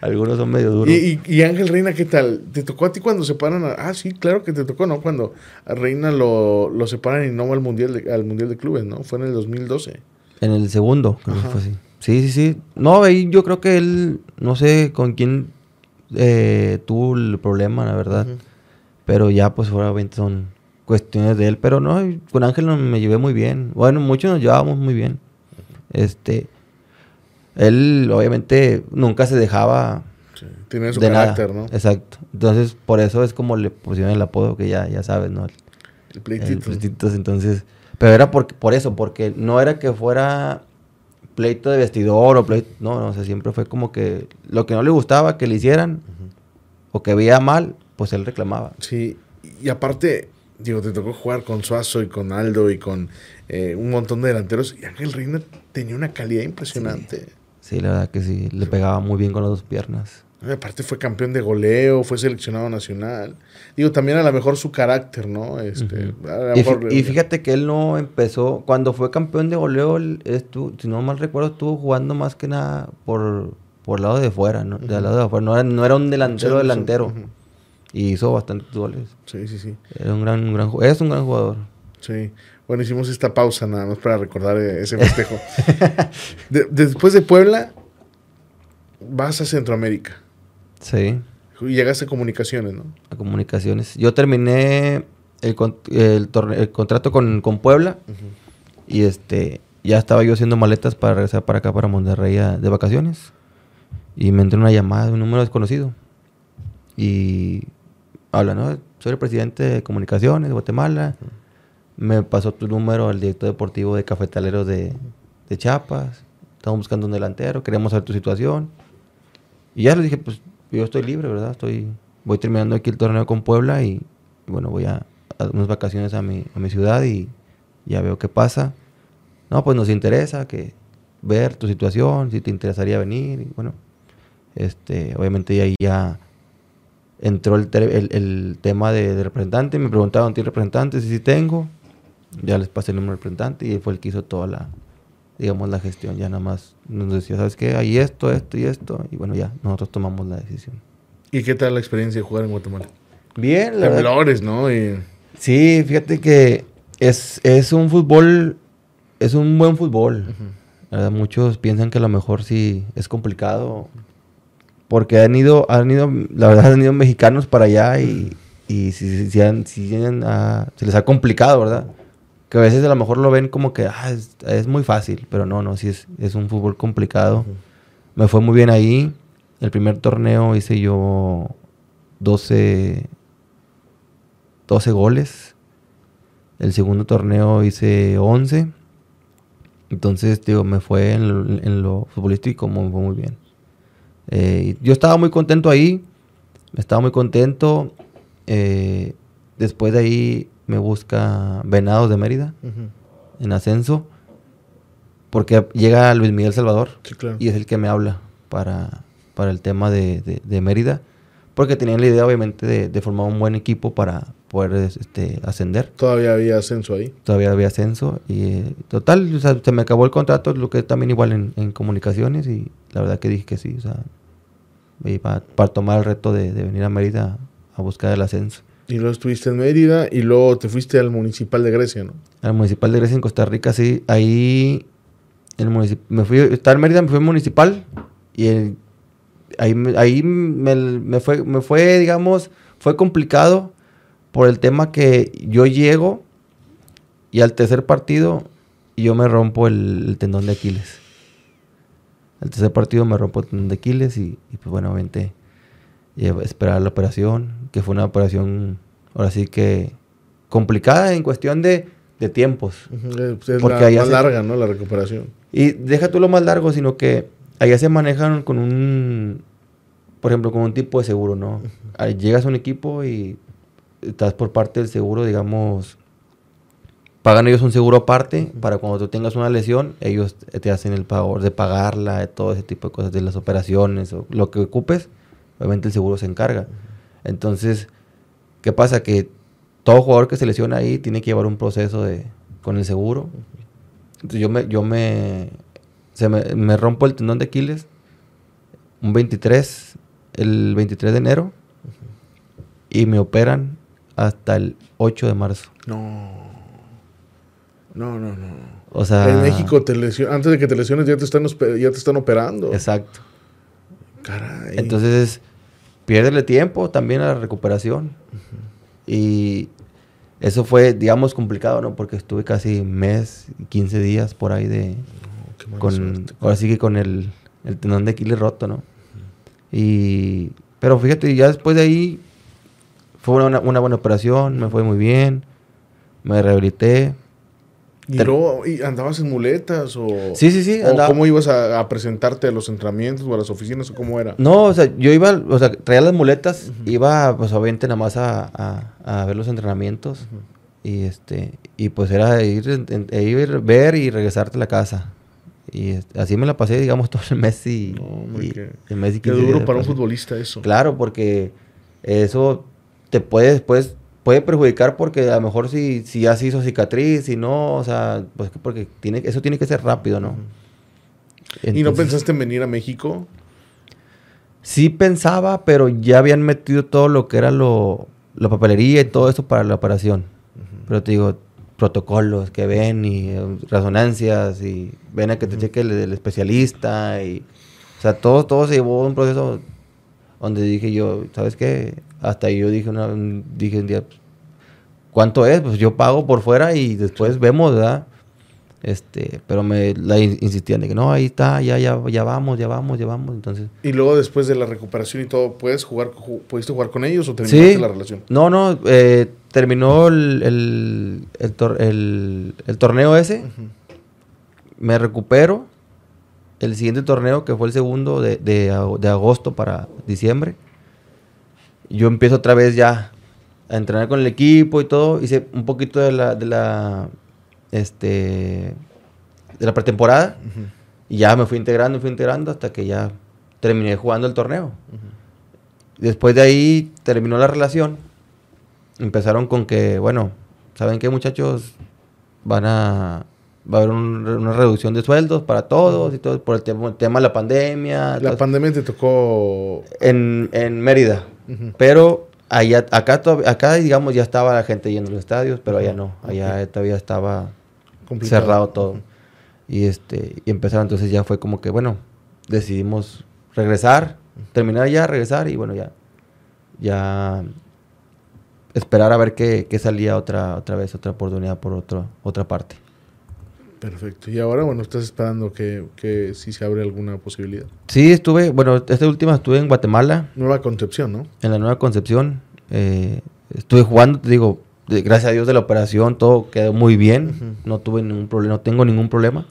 Algunos son medio duros. Y, y- y Ángel Reina, ¿qué tal? ¿Te tocó a ti cuando separan a... Ah, sí, claro que te tocó, ¿no? Cuando a Reina lo, lo separan y no va al mundial, de, al mundial de Clubes, ¿no? Fue en el 2012. En el segundo, creo que fue así. Sí, sí, sí. No, ahí yo creo que él, no sé con quién eh, tuvo el problema, la verdad. Pero ya, pues, obviamente son cuestiones de él. Pero no, con Ángel no- me llevé muy bien. Bueno, muchos nos llevábamos muy bien. Este, él, obviamente, nunca se dejaba Sí, Tiene su de carácter, nada. ¿no? Exacto. Entonces, por eso es como le pusieron el apodo que ya, ya sabes, ¿no? El El pleitito. pleititos, entonces. Pero era por, por eso, porque no era que fuera pleito de vestidor o pleito. No, no, o sea, siempre fue como que lo que no le gustaba que le hicieran o que veía mal, pues él reclamaba. Sí, y aparte, digo, te tocó jugar con Suazo y con Aldo y con eh, un montón de delanteros. Y Ángel Reina tenía una calidad impresionante. Sí, la verdad que sí, le pegaba muy bien con las dos piernas. Y Aparte fue campeón de goleo, fue seleccionado nacional. Digo, también a lo mejor su carácter, ¿no? Este, Y, mejor- fi- y fíjate que él no empezó, cuando fue campeón de goleo, estuvo, si no mal recuerdo, estuvo jugando más que nada por, por lado de fuera, ¿no? Lado de afuera. No era, no era un delantero Sí, delantero. Y hizo bastantes goles. Sí, sí, sí. Era un gran, un gran es un gran jugador. Sí. Bueno, hicimos esta pausa nada más para recordar eh, ese festejo. De- después de Puebla, vas a Centroamérica. Sí, Y llegaste a comunicaciones, ¿no? a comunicaciones. Yo terminé el, el, torne- el contrato con, con Puebla y este ya estaba yo haciendo maletas para regresar para acá, para Monterrey a- de vacaciones. Y me entró una llamada de un número desconocido. Y habla, ¿no? Soy el presidente de comunicaciones de Guatemala. Me pasó tu número al director deportivo de Cafetaleros de, de Chiapas. Estamos buscando un delantero, queremos saber tu situación. Y ya le dije, pues yo estoy libre, ¿verdad? Estoy, voy terminando aquí el torneo con Puebla y, y bueno, voy a, a unas vacaciones a mi, a mi ciudad y ya veo qué pasa. No, pues nos interesa que ver tu situación, si te interesaría venir. Y bueno, este, obviamente ahí ya entró el, el, el tema de, de representante. Me preguntaron, ¿tienes representante? Sí, sí tengo. Ya les pasé el número del representante y fue el que hizo toda la, digamos, la gestión. Ya nada más nos decía, ¿sabes qué? Hay esto, esto y esto. Y bueno, ya nosotros tomamos la decisión. ¿Y qué tal la experiencia de jugar en Guatemala? Bien, la. Temblores, ¿no? Y- Sí, fíjate que es, es un fútbol, es un buen fútbol. La verdad, muchos piensan que a lo mejor sí es complicado. Porque han ido, han ido, la verdad, han ido mexicanos para allá y, y sí han- ah, se les ha complicado, ¿verdad? Que a veces a lo mejor lo ven como que ah, es, es muy fácil, pero no, no, sí es, es un fútbol complicado. Me fue muy bien ahí. El primer torneo hice yo 12, 12 goles. El segundo torneo hice 11. Entonces, digo, me fue en lo, en lo futbolístico me fue muy bien. Eh, yo estaba muy contento ahí. Estaba muy contento. Eh, después de ahí me busca Venados de Mérida en ascenso. Porque llega Luis Miguel Salvador Sí, claro. y es el que me habla para, para el tema de, de- de Mérida. Porque tenían la idea, obviamente, de, de formar un buen equipo para poder este, ascender. Todavía había ascenso ahí. Todavía había ascenso. Y eh, total, o sea, se me acabó el contrato, lo que también igual en, en comunicaciones. Y la verdad que dije que sí, o sea, y pa- para, tomar el reto de, de venir a Mérida a buscar el ascenso. Y luego estuviste en Mérida y luego te fuiste al Municipal de Grecia, ¿no? Al municipal de Grecia en Costa Rica, sí. Ahí el me fui, estaba en Mérida, me fui al municipal y el- ahí, ahí me, me fue, me fue, digamos, fue complicado por el tema que yo llego y al tercer partido yo me rompo el, el tendón de Aquiles. Al tercer partido me rompo el tendón de Aquiles y, y, pues bueno, obviamente llevo- esperar la operación, que fue una operación ahora sí que complicada en cuestión de, de tiempos. Eh, pues Es Porque la allá más se- larga, ¿no? La recuperación. Y deja tú lo más largo, sino que allá se manejan con un, por ejemplo, con un tipo de seguro, ¿no? Ahí llegas a un equipo y estás por parte del seguro, digamos, pagan ellos un seguro aparte para cuando tú tengas una lesión, ellos te hacen el favor de pagarla, de todo ese tipo de cosas, de las operaciones o lo que ocupes, obviamente el seguro se encarga. Entonces, ¿qué pasa? Que todo jugador que se lesiona ahí tiene que llevar un proceso de, con el seguro. Entonces yo me, yo me, se me, me rompo el tendón de Aquiles un 23, el 23 de enero, y me operan hasta el 8 de marzo. No. No, no, no. O sea, en México, te antes de que te lesiones, ya te están, ya te están operando. Exacto. Caray. Entonces, piérdele tiempo también a la recuperación. Y eso fue, digamos, complicado, ¿no? Porque estuve casi mes, 15 días por ahí de, No, qué mala con, suerte. ahora sí que con el, el tendón de Aquiles roto, ¿no? Y, pero fíjate, ya después de ahí fue una, una buena operación, me fue muy bien, me rehabilité. ¿Y luego y andabas en muletas o, Sí, sí, sí, o cómo ibas a, a presentarte a los entrenamientos o a las oficinas o cómo era? No, o sea, yo iba, o sea, traía las muletas, iba, pues obviamente nada más a, a- a ver los entrenamientos. Y este, y pues era ir, en- e ir, ver y regresarte a la casa. Y este, así me la pasé, digamos, todo el mes y, No, hombre, y- qué- el mes y Qué 15 duro días me para un futbolista eso. Claro, porque eso te puede después puede perjudicar porque a lo mejor si, si ya se hizo cicatriz, si no, o sea, pues que porque tiene, eso tiene que ser rápido, ¿no? ¿Y no pensaste en venir a México? Sí pensaba, pero ya habían metido todo lo que era lo, la papelería y todo eso para la operación. Pero te digo, protocolos que ven y eh, resonancias y ven a que te cheque el, el especialista y... O sea, todo, todo se llevó un proceso donde dije yo, ¿sabes qué? Hasta ahí yo dije, una, un- dije un día, pues, ¿cuánto es? Pues yo pago por fuera y después vemos, ¿verdad? Este, pero me la in- insistían de que no, ahí está, ya, ya, ya vamos, ya vamos, ya vamos. Entonces, Y luego después de la recuperación y todo, ¿puedes jugar, ju- ¿pudiste jugar con ellos o terminaste Sí. la relación? No, no, eh, terminó el, el, el tor- el- el torneo ese. Me recupero. El siguiente torneo, que fue el segundo de, de ag- de agosto para diciembre. Yo empiezo otra vez ya a entrenar con el equipo y todo. Hice un poquito de la, de la, este, de la pretemporada. Y ya me fui integrando, me fui integrando hasta que ya terminé jugando el torneo. Después de ahí terminó la relación. Empezaron con que, bueno, ¿saben qué muchachos? Van a... Va a haber un- una reducción de sueldos para todos y todo por el tema, el tema de la pandemia. La pandemia te tocó... en, en Mérida. Pero Allá, acá, acá, digamos, ya estaba la gente yendo a los estadios, pero allá no. Allá todavía estaba Complicado. cerrado todo. Y este y empezaron, entonces ya fue como que, bueno, decidimos regresar, terminar ya, regresar y bueno, ya ya esperar a ver qué, qué salía otra otra vez, otra oportunidad por otro, otra parte. Perfecto. Y ahora, bueno, estás esperando que, que si se abre alguna posibilidad. Sí, estuve, bueno, esta última estuve en Guatemala, Nueva Concepción, ¿no? en la Nueva Concepción. eh, estuve jugando, te digo, gracias a Dios de la operación, todo quedó muy bien. No tuve ningún problema, no tengo ningún problema.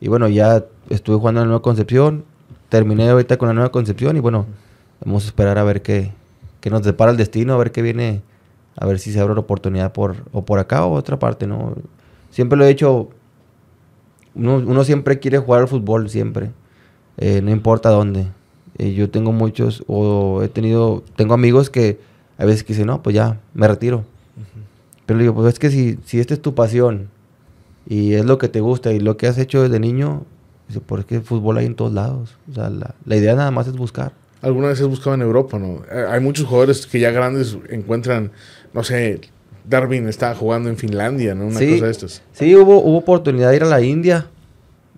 Y bueno, ya estuve jugando en la Nueva Concepción. Terminé ahorita con la Nueva Concepción y bueno, vamos a esperar a ver qué, qué nos depara el destino, a ver qué viene, a ver si se abre la oportunidad por, o por acá o otra parte, ¿no? Siempre lo he hecho, uno, uno siempre quiere jugar al fútbol, siempre, eh, no importa dónde. Eh, yo tengo muchos, o he tenido, tengo amigos que a veces que dicen, no, pues ya, me retiro. Pero le digo, pues es que si, si esta es tu pasión y es lo que te gusta y lo que has hecho desde niño, dice, pues es que el fútbol hay en todos lados. O sea, la, la idea nada más es buscar. Alguna vez has buscado en Europa, ¿no? Eh, Hay muchos jugadores que ya grandes encuentran, no sé, Darwin estaba jugando en Finlandia, ¿no? Una Sí. cosa de estas. Sí, hubo, hubo oportunidad de ir a la India,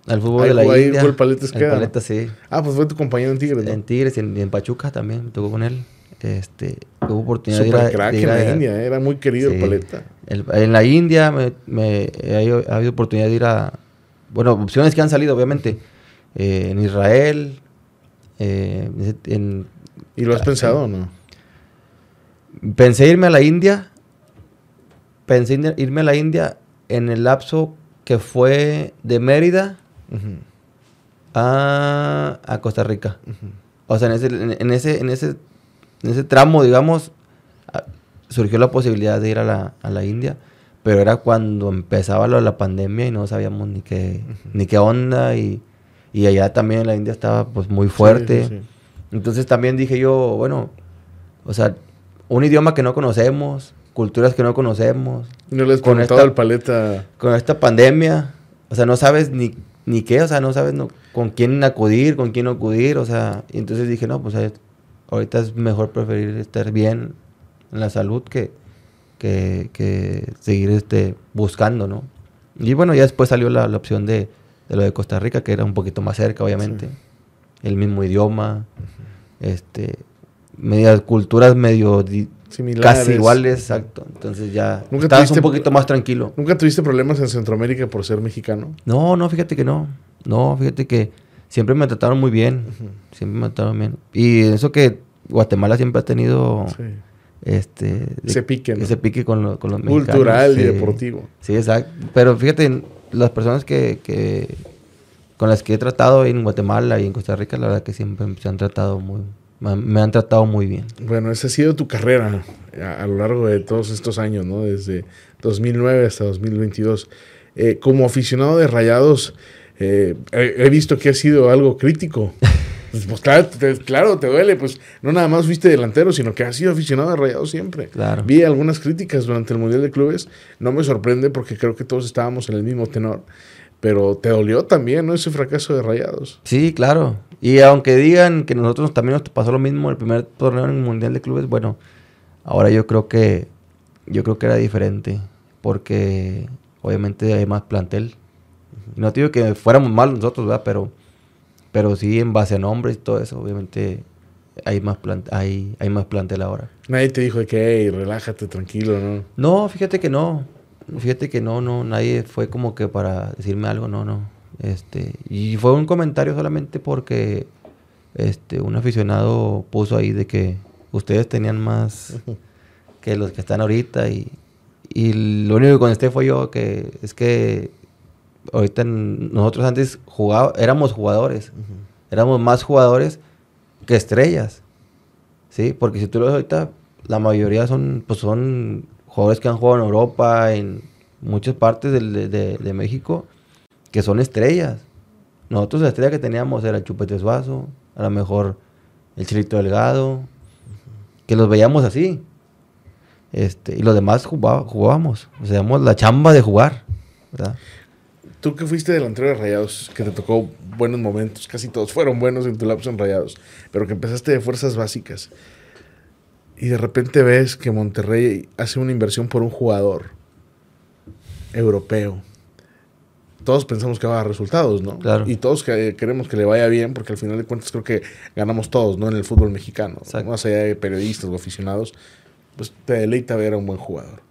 al fútbol Ahí de la ahí India. jugó el Paleta El. Paleta, sí. Ah, pues fue tu compañero en Tigres, ¿no? En Tigres y en, Pachuca también, me tocó con él. Este, hubo oportunidad de ir a- crack de en a- la India, ¿eh? era muy querido el. Paleta. El- en la India me, ha habido oportunidad de ir a... Bueno, opciones que han salido, obviamente. Eh, en Israel, eh, en, ¿Y lo has Ah, pensado o no? Pensé irme a la India. Pensé ir- irme a la India en el lapso que fue de Mérida Ujú, a, a Costa Rica. ujú. O sea, en ese, en, en ese, en ese, en ese tramo, digamos, surgió la posibilidad de ir a la, a la India. Pero era cuando empezaba lo de la pandemia y no sabíamos ni qué, ni qué onda. Y, y allá también la India estaba pues muy fuerte. Sí, sí, sí. Entonces también dije yo, bueno, o sea, un idioma que no conocemos, culturas que no conocemos, ¿Y no le has Con esta- al Paleta? con esta pandemia, o sea, no sabes ni, ni qué, o sea, no sabes no- con quién acudir, con quién no acudir, o sea, y entonces dije, no, pues eh, ahorita es mejor preferir estar bien en la salud que, que, que seguir este, buscando, ¿no? Y bueno, ya después salió la, la opción de, de lo de Costa Rica, que era un poquito más cerca, obviamente. El mismo idioma, este, medias culturas medio di- Similares. casi iguales, exacto. Entonces ya ¿Nunca estabas tuviste- un poquito más tranquilo. ¿Nunca tuviste problemas en Centroamérica por ser mexicano? No, no, fíjate que no. No, fíjate que siempre me trataron muy bien. Siempre me trataron bien. Y eso que Guatemala siempre ha tenido Sí. este Ese pique, ¿no? ese pique con, lo- con los mexicanos. Cultural y deportivo. Sí, exacto. Pero fíjate, las personas que, que con las que he tratado en Guatemala y en Costa Rica, la verdad que siempre se han tratado muy, me han- tratado muy bien. Bueno, esa ha sido tu carrera a, a lo largo de todos estos años, ¿no? Desde 2009 hasta 2022. Eh, como aficionado de Rayados, eh, he, he visto que ha sido algo crítico. Pues, pues, claro, te, claro, te duele, pues no nada más fuiste delantero, sino que has sido aficionado de Rayados siempre. Claro. Vi algunas críticas durante el Mundial de Clubes, no me sorprende porque creo que todos estábamos en el mismo tenor, pero te dolió también, ¿no? Ese fracaso de Rayados. Sí, claro. Y aunque digan que nosotros también nos pasó lo mismo el primer torneo en el Mundial de Clubes, bueno, ahora yo creo que yo creo que era diferente porque obviamente hay más plantel. Y no te digo que fuéramos malos nosotros, ¿verdad? Pero pero sí en base a nombres y todo eso, obviamente hay más plan- hay hay más plantel ahora. Nadie te dijo de que, hey, relájate, tranquilo, ¿no? No, fíjate que no. Fíjate que no, no, nadie fue como que para decirme algo, no, no. Este, y fue un comentario solamente porque este un aficionado puso ahí de que ustedes tenían más que los que están ahorita y, y lo único que contesté fue yo que es que ahorita nosotros antes jugaba, éramos jugadores, éramos más jugadores que estrellas. Sí, porque si tú lo ves ahorita, la mayoría son, pues son jugadores que han jugado en Europa, en muchas partes de, de- de México, que son estrellas. Nosotros la estrella que teníamos era Chupete Suazo, a lo mejor el Chilito Delgado, que los veíamos así. Este, y los demás jugaba- jugábamos, o sea, la chamba de jugar, ¿verdad? Tú que fuiste delantero de Rayados, que te tocó buenos momentos, casi todos fueron buenos en tu lapso en Rayados, pero que empezaste de fuerzas básicas. Y de repente ves que Monterrey hace una inversión por un jugador europeo. Todos pensamos que va a dar resultados, ¿no? Claro. Y todos que- queremos que le vaya bien, porque al final de cuentas creo que ganamos todos, ¿no? En el fútbol mexicano. Exacto. Más allá de periodistas o aficionados, pues te deleita ver a un buen jugador.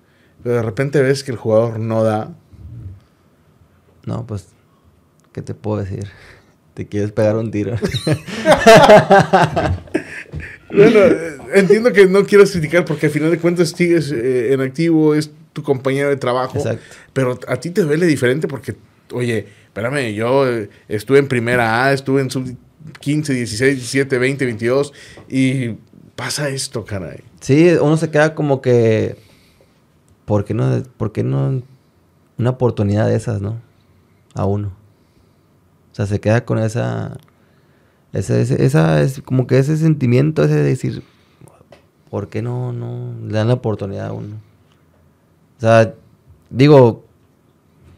Pero de repente ves que el jugador no da. No, pues, ¿qué te puedo decir? Te quieres pegar un tiro. Bueno, entiendo que no quieras criticar porque al final de cuentas sigues eh, en activo, es tu compañero de trabajo. Exacto. Pero a ti te duele diferente porque, oye, espérame, yo eh, estuve en primera A, estuve en sub 15, 16, 17, 20, 22 y pasa esto, caray. Sí, uno se queda como que. ¿Por qué no, por qué no una oportunidad de esas, no? A uno. O sea, se queda con esa. Ese, ese- esa es como que ese sentimiento ese de decir. ¿Por qué no, no le dan la oportunidad a uno? O sea, digo,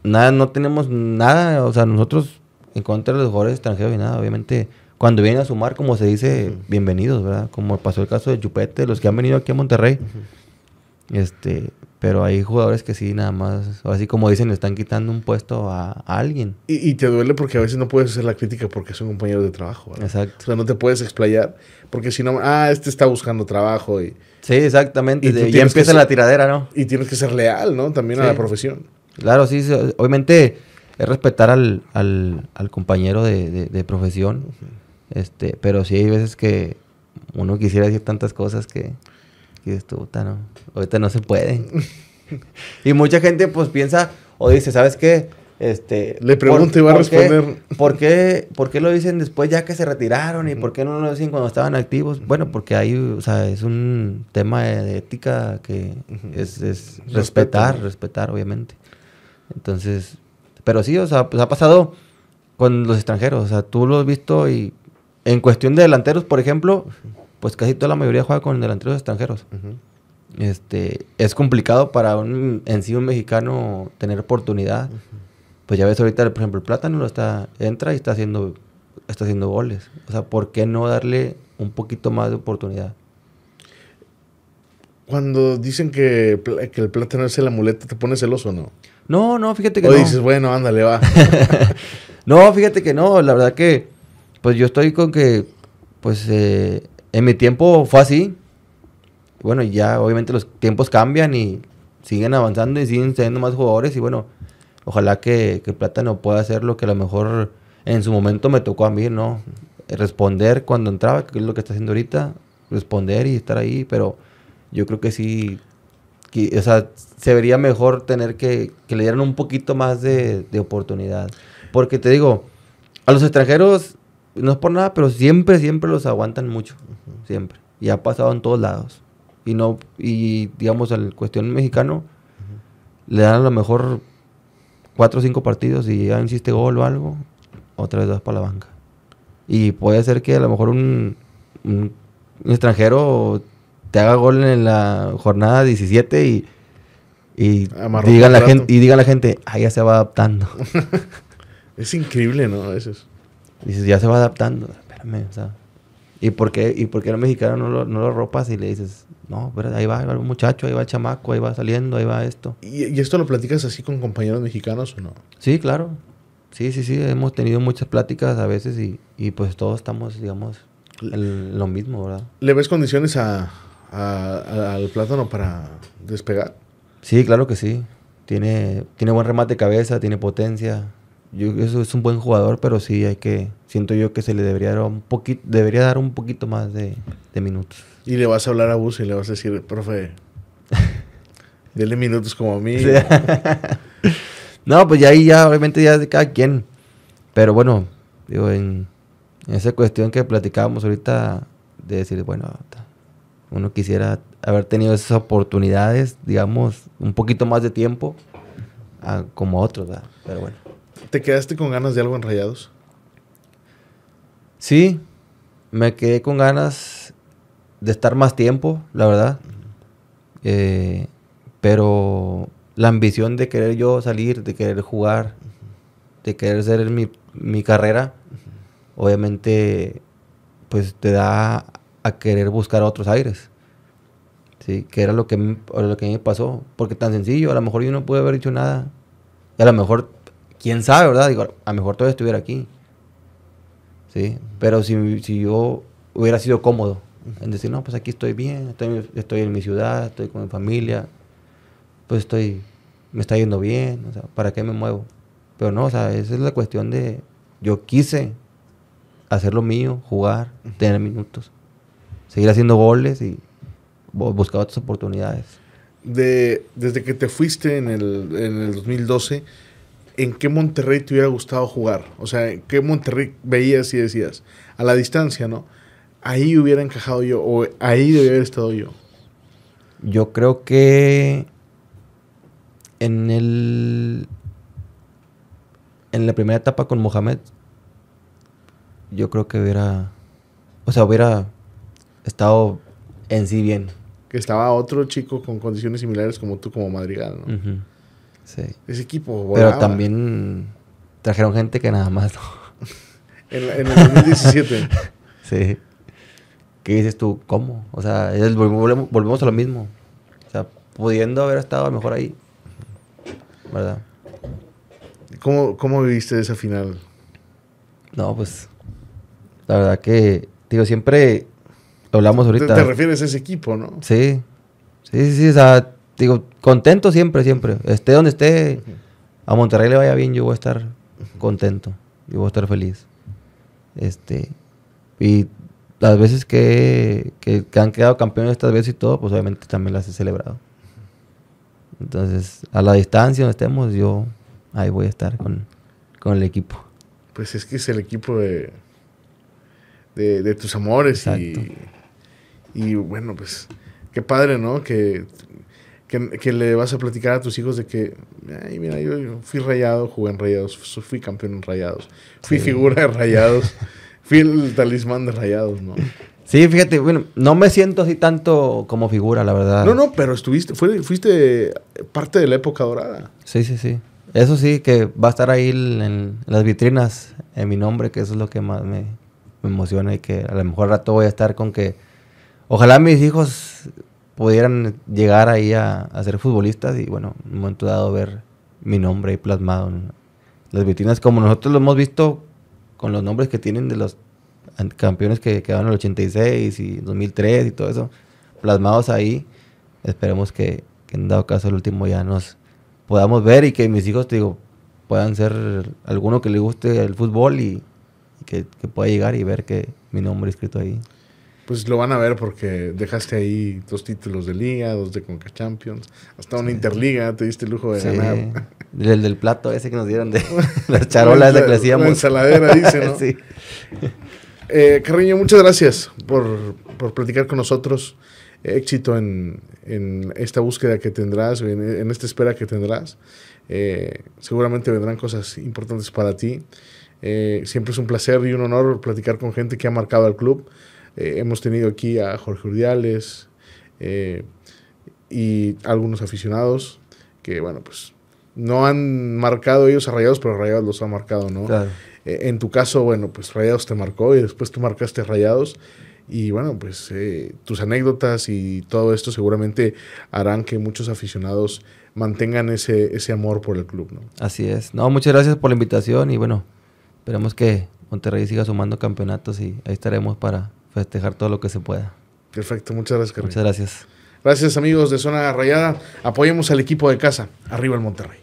nada, no tenemos nada, o sea, nosotros en contra de los jugadores extranjeros y nada, obviamente, cuando vienen a sumar, como se dice, bienvenidos, ¿verdad? Como pasó el caso de Chupete, los que han venido aquí a Monterrey, este, pero hay jugadores que sí, nada más, así como dicen, le están quitando un puesto a, a alguien. Y, y te duele porque a veces no puedes hacer la crítica porque son compañeros de trabajo. ¿verdad? O Exacto. sea, no te puedes explayar porque si no, ah, este está buscando trabajo y, Sí, exactamente, Y de- ya empieza ser- la tiradera, ¿no? y tienes que ser leal, ¿no? También a la profesión. Claro, sí, sí, obviamente es respetar al, al, al compañero de, de- de profesión, este, pero sí hay veces que uno quisiera decir tantas cosas que, que dices tú, "Puta, no, ahorita no se puede. y mucha gente pues piensa o dice, ¿sabes qué? Este, Le pregunto y va a qué- responder. ¿por qué, ¿Por qué lo dicen después ya que se retiraron y por qué no lo dicen cuando estaban activos? Bueno, porque ahí, o sea, es un tema de, de ética que es, es Respeto, respetar, ¿no? respetar, obviamente. Entonces, pero sí, o sea, pues ha pasado con los extranjeros, o sea, tú lo has visto y en cuestión de delanteros, por ejemplo, pues casi toda la mayoría juega con delanteros extranjeros. Este, es complicado para un en sí un mexicano tener oportunidad. Pues ya ves ahorita, por ejemplo, el Plátano lo está entra y está haciendo está haciendo goles. O sea, ¿por qué no darle un poquito más de oportunidad? Cuando dicen que, que el plátano es el amuleto, ¿te pones celoso o no? No, no, fíjate que O no. dices, bueno, ándale, va. No, fíjate que no, la verdad que, pues yo estoy con que, pues eh, en mi tiempo fue así. Bueno, ya obviamente los tiempos cambian y siguen avanzando y siguen teniendo más jugadores y bueno, ojalá que, que Plátano pueda hacer lo que a lo mejor en su momento me tocó a mí, ¿no? Responder cuando entraba, que es lo que está haciendo ahorita, responder y estar ahí, pero yo creo que sí, o sea, se vería mejor tener que, que le dieran un poquito más de, de oportunidad. Porque te digo, a los extranjeros, no es por nada, pero siempre, siempre los aguantan mucho. Siempre. Y ha pasado en todos lados. Y no, y digamos, al cuestión mexicano, le dan a lo mejor cuatro o cinco partidos y ya insiste gol o algo, otra vez vas para la banca. Y puede ser que a lo mejor un, un- un extranjero te haga gol en la jornada 17 y, y Amarró diga la gente, y diga la gente, ah, ya se va adaptando. Es increíble, ¿no? A veces. Dices, ya se va adaptando. Espérame, o sea. ¿Y por qué, y por qué el mexicano no lo, no lo ropas y le dices, no, espérate, ahí va, ahí va el muchacho, ahí va el chamaco, ahí va saliendo, ahí va esto? ¿Y, y esto lo platicas así con compañeros mexicanos o no? Sí, claro. Sí, sí, sí, hemos tenido muchas pláticas a veces y, y pues todos estamos, digamos, lo mismo, ¿verdad? ¿Le ves condiciones a, a- a- al plátano para despegar? Sí, claro que sí. Tiene, tiene buen remate de cabeza, tiene potencia. Yo, eso es un buen jugador, pero sí hay que, siento yo que se le debería dar un poquito, debería dar un poquito más de, de minutos. Y le vas a hablar a Bus y le vas a decir, profe, dele minutos como a mí. Sí. no, pues ya ahí ya, obviamente ya es de cada quien. Pero bueno, digo, en, en esa cuestión que platicábamos ahorita, de decir, bueno, uno quisiera haber tenido esas oportunidades, digamos, un poquito más de tiempo, a- como otros, ¿verdad? Pero bueno. ¿Te quedaste con ganas de algo en Rayados? Sí, me quedé con ganas de estar más tiempo, la verdad. Eh, pero la ambición de querer yo salir, de querer jugar, de querer hacer mi, mi carrera, obviamente, pues te da a querer buscar otros aires. Sí, que era lo que, lo que me pasó. Porque tan sencillo, a lo mejor yo no pude haber dicho nada. Y a lo mejor, quién sabe, ¿verdad? Digo, a lo mejor todavía estuviera aquí. Sí, pero si, si yo hubiera sido cómodo en decir, no, pues aquí estoy bien, estoy, estoy en mi ciudad, estoy con mi familia, pues estoy, me está yendo bien, o sea, ¿para qué me muevo? Pero no, o sea, esa es la cuestión de, yo quise hacer lo mío, jugar, tener minutos, seguir haciendo goles y buscar otras oportunidades. De, desde que te fuiste en el, en el 2012, ¿en qué Monterrey te hubiera gustado jugar? O sea, ¿en qué Monterrey veías y decías? A la distancia, ¿no? Ahí hubiera encajado yo, o ahí debería haber estado yo. Yo creo que en el en la primera etapa con Mohamed yo creo que hubiera o sea hubiera estado en sí bien que estaba otro chico con condiciones similares como tú como Madrigal ¿no? Sí ese equipo volaba. pero también trajeron gente que nada más en, en, el 2017 sí ¿qué dices tú? ¿cómo? o sea volvemos, volvemos a lo mismo o sea pudiendo haber estado mejor ahí ¿verdad? ¿Cómo, ¿Cómo viviste esa final? No, pues la verdad que, digo, siempre hablamos ahorita. Te, refieres a ese equipo, ¿no? Sí, sí, sí, o sea, digo, contento siempre, siempre. Esté donde esté, a Monterrey le vaya bien, yo voy a estar contento, yo voy a estar feliz. Este, y las veces que, que, que han quedado campeones estas veces y todo, pues obviamente también las he celebrado. Entonces, a la distancia donde estemos, yo ahí voy a estar con, el equipo. Pues es que es el equipo de, de, tus amores y, y, bueno, pues qué padre, ¿no? Que, que, le vas a platicar a tus hijos de que, ay, mira, yo fui rayado, jugué en rayados, fui campeón en rayados, fui figura de rayados, fui el talismán de rayados, ¿no? Sí, fíjate, bueno, no me siento así tanto como figura, la verdad. No, no, pero estuviste, fuiste parte de la época dorada. Sí, sí, sí. Eso sí, que va a estar ahí en, las vitrinas en mi nombre, que eso es lo que más me, emociona y que a lo mejor rato voy a estar con que ojalá mis hijos pudieran llegar ahí a, ser futbolistas y bueno, en un momento dado ver mi nombre ahí plasmado en las vitrinas como nosotros lo hemos visto con los nombres que tienen de los campeones que quedaron en el 86 y 2003 y todo eso, plasmados ahí. Esperemos que, en dado caso el último ya nos podamos ver y que mis hijos, te digo, puedan ser alguno que le guste el fútbol y, que, pueda llegar y ver que mi nombre escrito ahí. Pues lo van a ver porque dejaste ahí dos títulos de liga, dos de Conca Champions, hasta una Interliga, te diste el lujo de ganar. El del plato ese que nos dieron de las charolas de que hacíamos. La ensaladera, dice, ¿no? sí. Eh, Carriño, muchas gracias por, platicar con nosotros. éxito en, esta búsqueda que tendrás, en, esta espera que tendrás. Eh, seguramente vendrán cosas importantes para ti. Eh, siempre es un placer y un honor platicar con gente que ha marcado al club. Eh, hemos tenido aquí a Jorge Urdiales y algunos aficionados que, bueno, pues no han marcado ellos a Rayados, pero Rayados los ha marcado, ¿no? Claro. Eh, en tu caso, bueno, pues Rayados te marcó y después tú marcaste Rayados. Y bueno, pues eh, tus anécdotas y todo esto seguramente harán que muchos aficionados mantengan ese, ese amor por el club, ¿no? Así es. No, muchas gracias por la invitación y bueno, esperemos que Monterrey siga sumando campeonatos y ahí estaremos para festejar todo lo que se pueda. Perfecto, muchas gracias, Muchas gracias. Gracias amigos de Zona Rayada. Apoyemos al equipo de casa. Arriba el Monterrey.